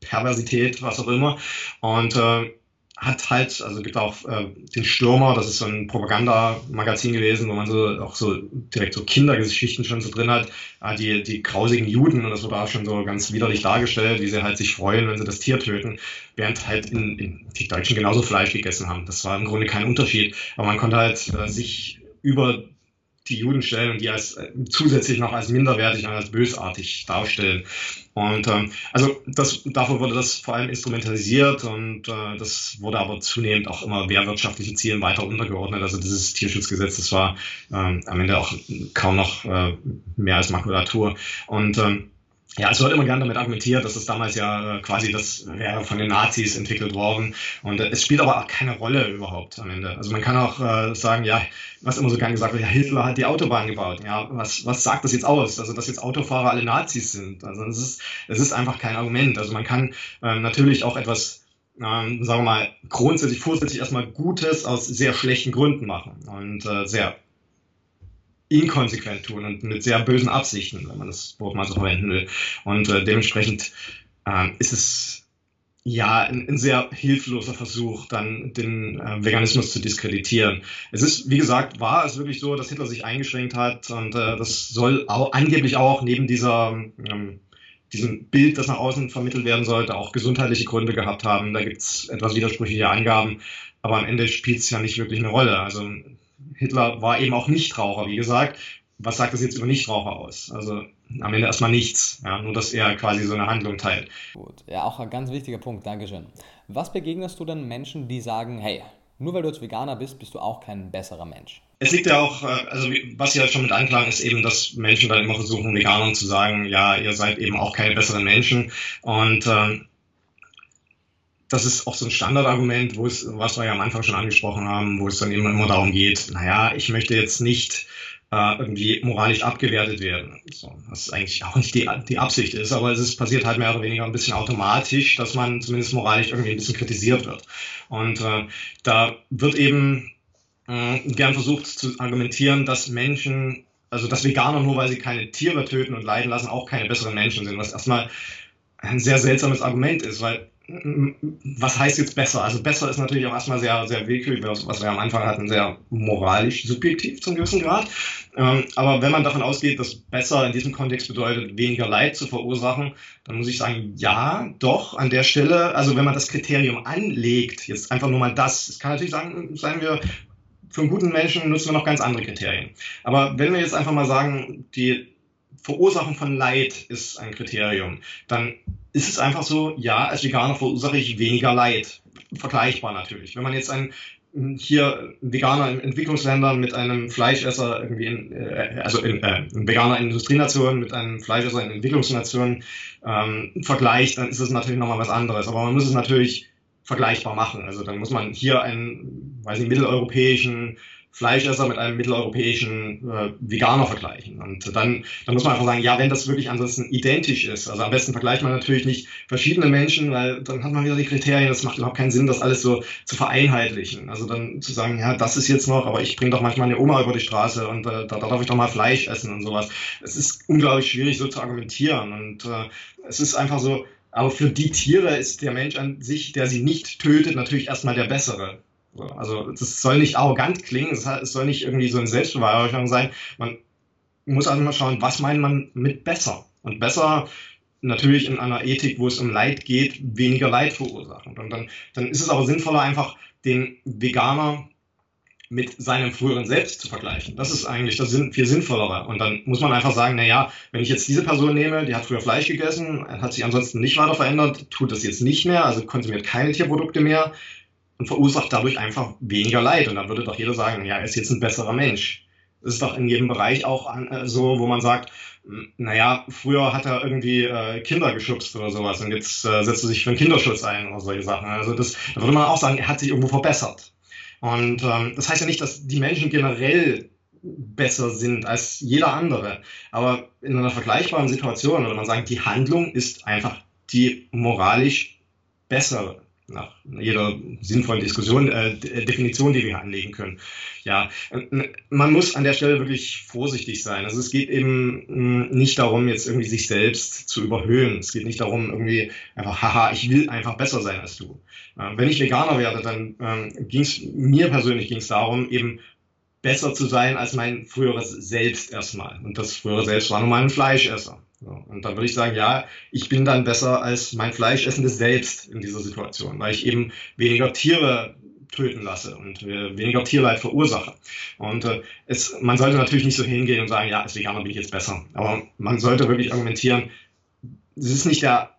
Perversität, was auch immer. Und äh, hat halt, also gibt auch äh, den Stürmer, das ist so ein Propagandamagazin gewesen, wo man so auch so direkt so Kindergeschichten schon so drin hat, äh, die, die grausigen Juden, und das wurde auch schon so ganz widerlich dargestellt, wie sie halt sich freuen, wenn sie das Tier töten, während halt in, in die Deutschen genauso Fleisch gegessen haben. Das war im Grunde kein Unterschied, aber man konnte halt äh, sich über die Juden stellen und die als äh, zusätzlich noch als minderwertig und als bösartig darstellen. Und ähm, also das, dafür wurde das vor allem instrumentalisiert und äh, das wurde aber zunehmend auch immer wehrwirtschaftlichen Zielen weiter untergeordnet. Also dieses Tierschutzgesetz, das war ähm, am Ende auch kaum noch äh, mehr als Makulatur. Und ähm, ja, es wird immer gern damit argumentiert, dass es damals ja äh, quasi das wäre von den Nazis entwickelt worden. Und äh, es spielt aber auch keine Rolle überhaupt am Ende. Also man kann auch äh, sagen, ja, was immer so gern gesagt wird, ja, Hitler hat die Autobahn gebaut. Ja, was, was sagt das jetzt aus? Also, dass jetzt Autofahrer alle Nazis sind. Also, es ist, es ist einfach kein Argument. Also, man kann äh, natürlich auch etwas ähm, sagen wir mal, grundsätzlich, vorsätzlich erstmal Gutes aus sehr schlechten Gründen machen und äh, sehr inkonsequent tun und mit sehr bösen Absichten, wenn man das Wort mal so verwenden will. Und äh, dementsprechend äh, ist es ja ein, ein, sehr hilfloser Versuch, dann den äh, Veganismus zu diskreditieren. Es ist, wie gesagt, war es wirklich so, dass Hitler sich eingeschränkt hat und äh, das soll auch, angeblich auch neben dieser ähm, diesem Bild, das nach außen vermittelt werden sollte, auch gesundheitliche Gründe gehabt haben. Da gibt es etwas widersprüchliche Angaben, aber am Ende spielt es ja nicht wirklich eine Rolle. Also Hitler war eben auch Nichtraucher, wie gesagt. Was sagt das jetzt über Nichtraucher aus? Also am Ende erstmal nichts, ja, nur dass er quasi so eine Handlung teilt. Gut, ja, auch ein ganz wichtiger Punkt, Dankeschön. Was begegnest du denn Menschen, die sagen, hey, nur weil du jetzt Veganer bist, bist du auch kein besserer Mensch? Es liegt ja auch, äh, also was Sie ja schon mit anklang, ist eben, dass Menschen dann immer versuchen, Veganern zu sagen, ja, ihr seid eben auch keine besseren Menschen. Und ähm, das ist auch so ein Standardargument, wo es, was wir ja am Anfang schon angesprochen haben, wo es dann eben immer darum geht, naja, ich möchte jetzt nicht äh, irgendwie moralisch abgewertet werden. So, was eigentlich auch nicht die, die Absicht ist, aber es ist, passiert halt mehr oder weniger ein bisschen automatisch, dass man zumindest moralisch irgendwie ein bisschen kritisiert wird. Und äh, da wird eben äh, gern versucht zu argumentieren, dass Menschen, also dass Veganer nur weil sie keine Tiere töten und leiden lassen, auch keine besseren Menschen sind, was erstmal ein sehr seltsames Argument ist, weil was heißt jetzt besser? Also besser ist natürlich auch erstmal sehr, sehr willkürlich, was wir am Anfang hatten, sehr moralisch subjektiv zum gewissen Grad. Ähm, aber wenn man davon ausgeht, dass besser in diesem Kontext bedeutet, weniger Leid zu verursachen, dann muss ich sagen, ja, doch, an der Stelle, also wenn man das Kriterium anlegt, jetzt einfach nur mal das, es kann natürlich sagen, sagen wir, für einen guten Menschen nutzen wir noch ganz andere Kriterien. Aber wenn wir jetzt einfach mal sagen, die Verursachung von Leid ist ein Kriterium, dann ist es einfach so, ja, als Veganer verursache ich weniger Leid. Vergleichbar natürlich. Wenn man jetzt ein hier ein Veganer in Entwicklungsländern mit einem Fleischesser irgendwie in, äh, also in, äh, ein Veganer in Industrienationen mit einem Fleischesser in Entwicklungsnationen ähm, vergleicht, dann ist es natürlich nochmal was anderes. Aber man muss es natürlich vergleichbar machen. Also dann muss man hier einen, weiß ich, mitteleuropäischen Fleischesser mit einem mitteleuropäischen äh, Veganer vergleichen. Und dann, dann muss man einfach sagen, ja, wenn das wirklich ansonsten identisch ist, also am besten vergleicht man natürlich nicht verschiedene Menschen, weil dann hat man wieder die Kriterien, das macht überhaupt keinen Sinn, das alles so zu vereinheitlichen. Also dann zu sagen, ja, das ist jetzt noch, aber ich bringe doch manchmal eine Oma über die Straße und äh, da, da darf ich doch mal Fleisch essen und sowas. Es ist unglaublich schwierig, so zu argumentieren. Und äh, es ist einfach so, aber für die Tiere ist der Mensch an sich, der sie nicht tötet, natürlich erstmal der bessere. Also das soll nicht arrogant klingen, es soll nicht irgendwie so eine Selbstbeweihräucherung sein. Man muss also mal schauen, was meint man mit besser? Und besser natürlich in einer Ethik, wo es um Leid geht, weniger Leid verursachen. Und dann, dann ist es aber sinnvoller, einfach den Veganer mit seinem früheren Selbst zu vergleichen. Das ist eigentlich das viel sinnvollere. Und dann muss man einfach sagen, na ja, wenn ich jetzt diese Person nehme, die hat früher Fleisch gegessen, hat sich ansonsten nicht weiter verändert, tut das jetzt nicht mehr, also konsumiert keine Tierprodukte mehr, und verursacht dadurch einfach weniger Leid. Und dann würde doch jeder sagen, ja, er ist jetzt ein besserer Mensch. Das ist doch in jedem Bereich auch äh, so, wo man sagt, hm, naja, früher hat er irgendwie äh, Kinder geschubst oder sowas und jetzt äh, setzt er sich für den Kinderschutz ein oder solche Sachen. Also das, da würde man auch sagen, er hat sich irgendwo verbessert. Und ähm, das heißt ja nicht, dass die Menschen generell besser sind als jeder andere. Aber in einer vergleichbaren Situation würde man sagen, die Handlung ist einfach die moralisch bessere nach jeder sinnvollen Diskussion, äh, Definition, die wir hier anlegen können. Ja, man muss an der Stelle wirklich vorsichtig sein. Also es geht eben hm, nicht darum, jetzt irgendwie sich selbst zu überhöhen. Es geht nicht darum, irgendwie einfach, haha, ich will einfach besser sein als du. Äh, wenn ich Veganer werde, dann ähm, ging es mir persönlich ging es darum, eben besser zu sein als mein früheres Selbst erstmal. Und das frühere Selbst war nun mal ein Fleischesser. Und dann würde ich sagen, ja, ich bin dann besser als mein fleischessendes Selbst in dieser Situation, weil ich eben weniger Tiere töten lasse und weniger Tierleid verursache. Und äh, es, man sollte natürlich nicht so hingehen und sagen, ja, als Veganer bin ich jetzt besser. Aber man sollte wirklich argumentieren, es ist nicht der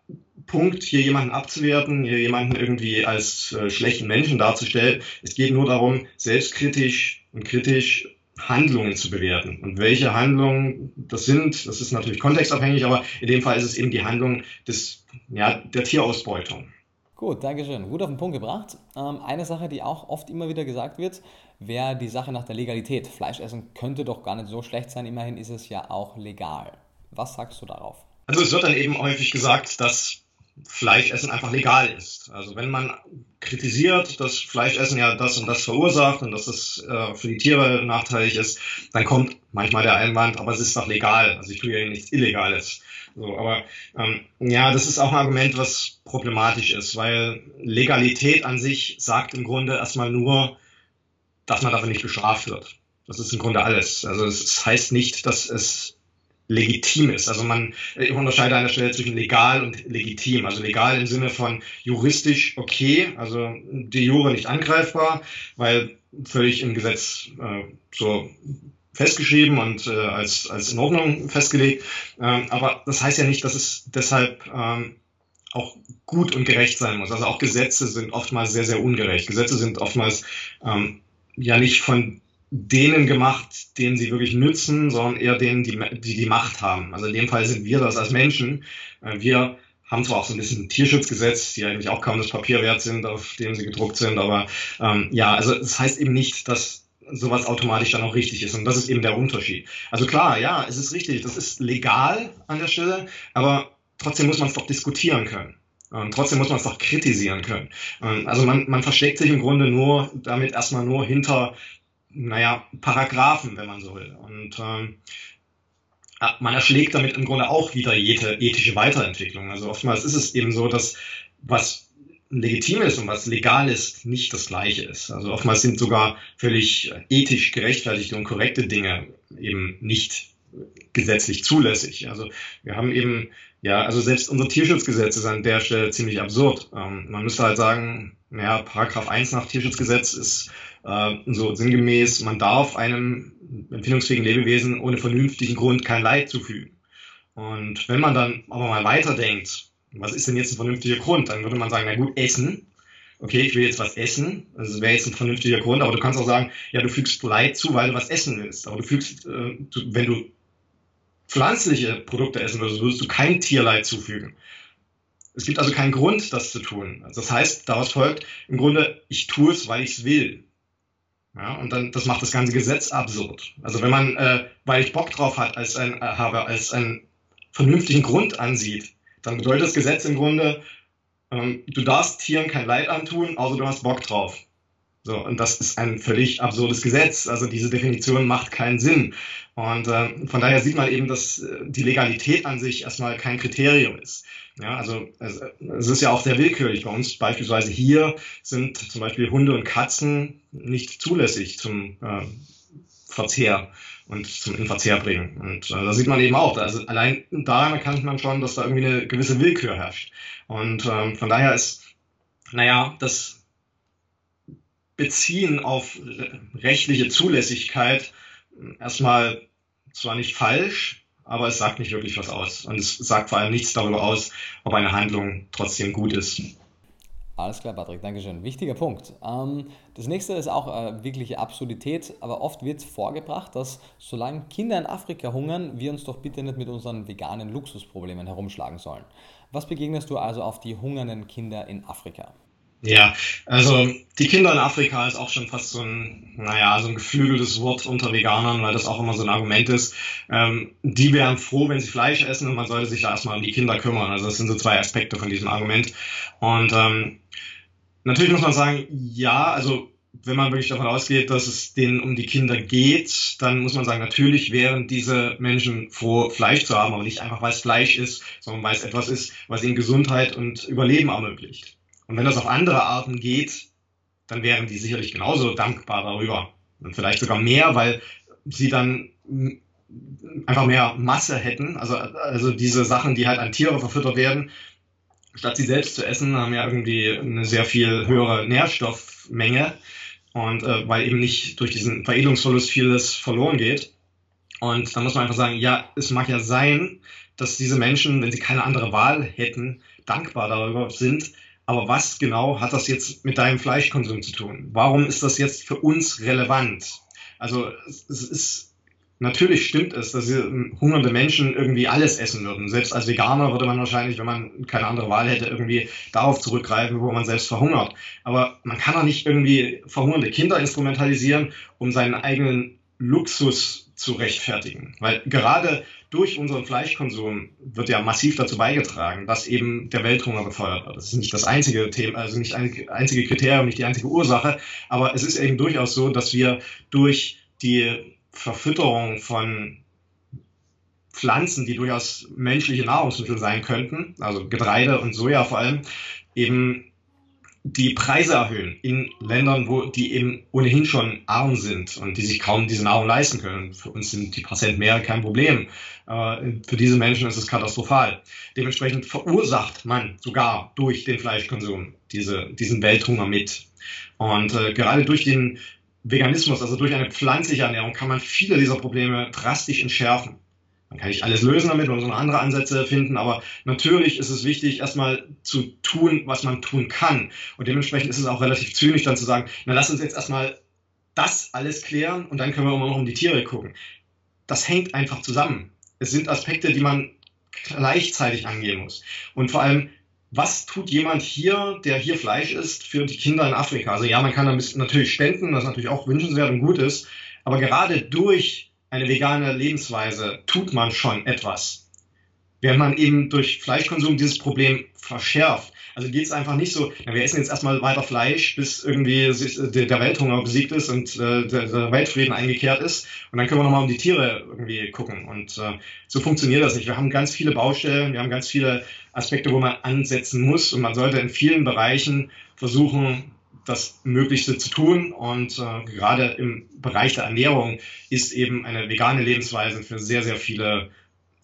Punkt, hier jemanden abzuwerten, hier jemanden irgendwie als äh, schlechten Menschen darzustellen. Es geht nur darum, selbstkritisch und kritisch Handlungen zu bewerten. Und welche Handlungen das sind, das ist natürlich kontextabhängig, aber in dem Fall ist es eben die Handlung des, ja, der Tierausbeutung. Gut, Dankeschön. Gut auf den Punkt gebracht. Ähm, eine Sache, die auch oft immer wieder gesagt wird, wäre die Sache nach der Legalität. Fleisch essen könnte doch gar nicht so schlecht sein, immerhin ist es ja auch legal. Was sagst du darauf? Also es wird dann eben häufig gesagt, dass Fleischessen einfach legal ist. Also wenn man kritisiert, dass Fleischessen ja das und das verursacht und dass das äh, für die Tiere nachteilig ist, dann kommt manchmal der Einwand, aber es ist doch legal. Also ich tue ja nichts Illegales. So, aber ähm, ja, das ist auch ein Argument, was problematisch ist, weil Legalität an sich sagt im Grunde erstmal nur, dass man dafür nicht bestraft wird. Das ist im Grunde alles. Also es heißt nicht, dass es legitim ist. Also man ich unterscheidet an der Stelle zwischen legal und legitim. Also legal im Sinne von juristisch okay, also de jure nicht angreifbar, weil völlig im Gesetz äh, so festgeschrieben und äh, als, als in Ordnung festgelegt. Ähm, aber das heißt ja nicht, dass es deshalb ähm, auch gut und gerecht sein muss. Also auch Gesetze sind oftmals sehr, sehr ungerecht. Gesetze sind oftmals ähm, ja nicht von denen gemacht, denen sie wirklich nützen, sondern eher denen, die, die die Macht haben. Also in dem Fall sind wir das als Menschen. Äh, wir haben zwar auch so ein bisschen Tierschutzgesetz, die eigentlich auch kaum das Papier wert sind, auf dem sie gedruckt sind, aber ähm, ja, also das heißt eben nicht, dass sowas automatisch dann auch richtig ist. Und das ist eben der Unterschied. Also klar, ja, es ist richtig, das ist legal an der Stelle, aber trotzdem muss man es doch diskutieren können. Und trotzdem muss man es doch kritisieren können. Also man, man versteckt sich im Grunde nur damit erstmal nur hinter naja, Paragraphen, wenn man so will. Und ähm, man erschlägt damit im Grunde auch wieder jede ethische Weiterentwicklung. Also oftmals ist es eben so, dass was legitim ist und was legal ist, nicht das gleiche ist. Also oftmals sind sogar völlig ethisch gerechtfertigte und korrekte Dinge eben nicht gesetzlich zulässig. Also wir haben eben, ja, also selbst unser Tierschutzgesetz ist an der Stelle ziemlich absurd. Ähm, man müsste halt sagen, naja, Paragraph 1 nach Tierschutzgesetz ist so sinngemäß, man darf einem empfindungsfähigen Lebewesen ohne vernünftigen Grund kein Leid zufügen. Und wenn man dann aber mal weiterdenkt, was ist denn jetzt ein vernünftiger Grund? Dann würde man sagen, na gut, Essen. Okay, ich will jetzt was essen. Also wäre jetzt ein vernünftiger Grund. Aber du kannst auch sagen, ja, du fügst Leid zu, weil du was essen willst. Aber du fügst, äh, du, wenn du pflanzliche Produkte essen würdest, würdest du kein Tierleid zufügen. Es gibt also keinen Grund, das zu tun. Also das heißt, daraus folgt im Grunde, ich tue es, weil ich es will. Ja, und dann, das macht das ganze Gesetz absurd. Also wenn man, äh, weil ich Bock drauf hat, als ein, äh, habe, als einen vernünftigen Grund ansieht, dann bedeutet das Gesetz im Grunde, ähm, du darfst Tieren kein Leid antun, außer du hast Bock drauf. So, und das ist ein völlig absurdes Gesetz. Also diese Definition macht keinen Sinn. Und äh, von daher sieht man eben, dass äh, die Legalität an sich erstmal kein Kriterium ist. Ja, also es, es ist ja auch sehr willkürlich. Bei uns beispielsweise hier sind zum Beispiel Hunde und Katzen nicht zulässig zum äh, Verzehr und zum Inverzehr bringen. Und äh, da sieht man eben auch, also allein daran erkennt man schon, dass da irgendwie eine gewisse Willkür herrscht. Und ähm, von daher ist, naja, das Beziehen auf rechtliche Zulässigkeit erstmal zwar nicht falsch, aber es sagt nicht wirklich was aus. Und es sagt vor allem nichts darüber aus, ob eine Handlung trotzdem gut ist. Alles klar, Patrick, Dankeschön. Wichtiger Punkt. Ähm, das nächste ist auch äh, wirkliche Absurdität, aber oft wird vorgebracht, dass solange Kinder in Afrika hungern, wir uns doch bitte nicht mit unseren veganen Luxusproblemen herumschlagen sollen. Was begegnest du also auf die hungernden Kinder in Afrika? Ja, also die Kinder in Afrika ist auch schon fast so ein, naja, so ein geflügeltes Wort unter Veganern, weil das auch immer so ein Argument ist. Ähm, die wären froh, wenn sie Fleisch essen und man sollte sich da erstmal um die Kinder kümmern. Also das sind so zwei Aspekte von diesem Argument. Und ähm, natürlich muss man sagen, ja, also wenn man wirklich davon ausgeht, dass es denen um die Kinder geht, dann muss man sagen, natürlich wären diese Menschen froh, Fleisch zu haben, aber nicht einfach, weil es Fleisch ist, sondern weil es etwas ist, was ihnen Gesundheit und Überleben ermöglicht. Und wenn das auf andere Arten geht, dann wären die sicherlich genauso dankbar darüber. Und vielleicht sogar mehr, weil sie dann einfach mehr Masse hätten. Also, also diese Sachen, die halt an Tiere verfüttert werden, statt sie selbst zu essen, haben ja irgendwie eine sehr viel höhere Nährstoffmenge. Und äh, weil eben nicht durch diesen Veredelungsverlust vieles verloren geht. Und da muss man einfach sagen, ja, es mag ja sein, dass diese Menschen, wenn sie keine andere Wahl hätten, dankbar darüber sind, aber was genau hat das jetzt mit deinem Fleischkonsum zu tun? Warum ist das jetzt für uns relevant? Also es ist natürlich stimmt es, dass hungernde Menschen irgendwie alles essen würden. Selbst als Veganer würde man wahrscheinlich, wenn man keine andere Wahl hätte, irgendwie darauf zurückgreifen, wo man selbst verhungert. Aber man kann doch nicht irgendwie verhungernde Kinder instrumentalisieren, um seinen eigenen Luxus zu rechtfertigen. Weil gerade durch unseren Fleischkonsum wird ja massiv dazu beigetragen, dass eben der Welthunger befeuert wird. Das ist nicht das einzige Thema, also nicht ein einzige Kriterium, nicht die einzige Ursache, aber es ist eben durchaus so, dass wir durch die Verfütterung von Pflanzen, die durchaus menschliche Nahrungsmittel sein könnten, also Getreide und Soja vor allem, eben die Preise erhöhen in Ländern, wo die eben ohnehin schon arm sind und die sich kaum diese Nahrung leisten können. Für uns sind die Prozent mehr kein Problem. Aber für diese Menschen ist es katastrophal. Dementsprechend verursacht man sogar durch den Fleischkonsum diese, diesen Welthunger mit. Und äh, gerade durch den Veganismus, also durch eine pflanzliche Ernährung, kann man viele dieser Probleme drastisch entschärfen. Man kann nicht alles lösen damit, man muss andere Ansätze finden, aber natürlich ist es wichtig, erstmal zu tun, was man tun kann. Und dementsprechend ist es auch relativ zynisch, dann zu sagen, na lass uns jetzt erstmal das alles klären und dann können wir immer noch um die Tiere gucken. Das hängt einfach zusammen. Es sind Aspekte, die man gleichzeitig angehen muss. Und vor allem, was tut jemand hier, der hier Fleisch isst, für die Kinder in Afrika? Also ja, man kann da natürlich spenden, was natürlich auch wünschenswert und gut ist, aber gerade durch eine vegane Lebensweise tut man schon etwas. Während man eben durch Fleischkonsum dieses Problem verschärft. Also geht es einfach nicht so, wir essen jetzt erstmal weiter Fleisch, bis irgendwie der Welthunger besiegt ist und äh, der, Weltfrieden eingekehrt ist. Und dann können wir nochmal um die Tiere irgendwie gucken. Und äh, so funktioniert das nicht. Wir haben ganz viele Baustellen, wir haben ganz viele Aspekte, wo man ansetzen muss. Und man sollte in vielen Bereichen versuchen, das Möglichste zu tun. Und äh, gerade im Bereich der Ernährung ist eben eine vegane Lebensweise für sehr, sehr viele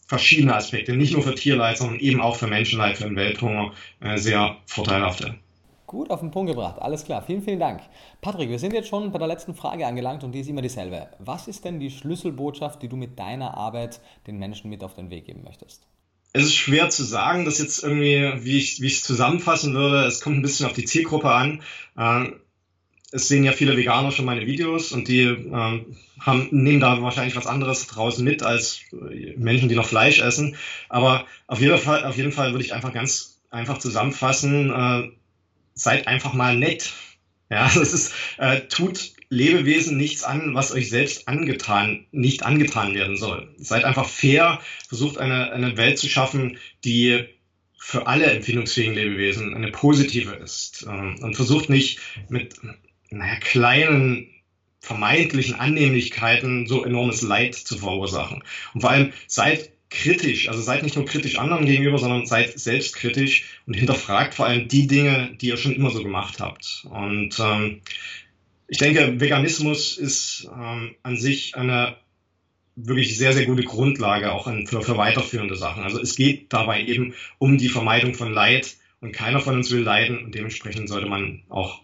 verschiedene Aspekte, nicht nur für Tierleid, sondern eben auch für Menschenleid, für den Welthunger, äh, sehr vorteilhafte. Gut auf den Punkt gebracht, alles klar. Vielen, vielen Dank. Patrick, wir sind jetzt schon bei der letzten Frage angelangt und die ist immer dieselbe. Was ist denn die Schlüsselbotschaft, die du mit deiner Arbeit den Menschen mit auf den Weg geben möchtest? Es ist schwer zu sagen, dass jetzt irgendwie, wie ich wie ich es zusammenfassen würde. Es kommt ein bisschen auf die Zielgruppe an. Äh, es sehen ja viele Veganer schon meine Videos und die äh, haben, nehmen da wahrscheinlich was anderes draußen mit als Menschen, die noch Fleisch essen. Aber auf jeden Fall, auf jeden Fall würde ich einfach ganz einfach zusammenfassen, äh, seid einfach mal nett. Ja, das ist, äh, tut Lebewesen nichts an, was euch selbst angetan, nicht angetan werden soll. Seid einfach fair, versucht eine, eine Welt zu schaffen, die für alle empfindungsfähigen Lebewesen eine positive ist. Ähm, und versucht nicht mit naja, kleinen vermeintlichen Annehmlichkeiten so enormes Leid zu verursachen. Und vor allem seid kritisch, also seid nicht nur kritisch anderen gegenüber, sondern seid selbstkritisch und hinterfragt vor allem die Dinge, die ihr schon immer so gemacht habt. Und ähm, ich denke, Veganismus ist ähm, an sich eine wirklich sehr, sehr gute Grundlage auch an, für, für weiterführende Sachen. Also es geht dabei eben um die Vermeidung von Leid und keiner von uns will leiden und dementsprechend sollte man auch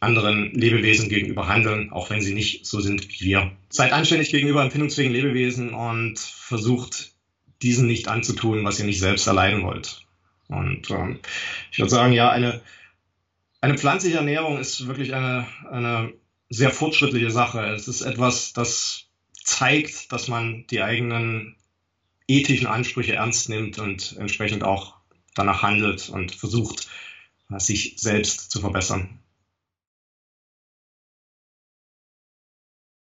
anderen Lebewesen gegenüber handeln, auch wenn sie nicht so sind wie wir. Seid anständig gegenüber empfindungsfähigen Lebewesen und versucht diesen nicht anzutun, was ihr nicht selbst erleiden wollt. Und ähm, ich würde sagen, ja, eine eine pflanzliche Ernährung ist wirklich eine, eine sehr fortschrittliche Sache. Es ist etwas, das zeigt, dass man die eigenen ethischen Ansprüche ernst nimmt und entsprechend auch danach handelt und versucht, sich selbst zu verbessern.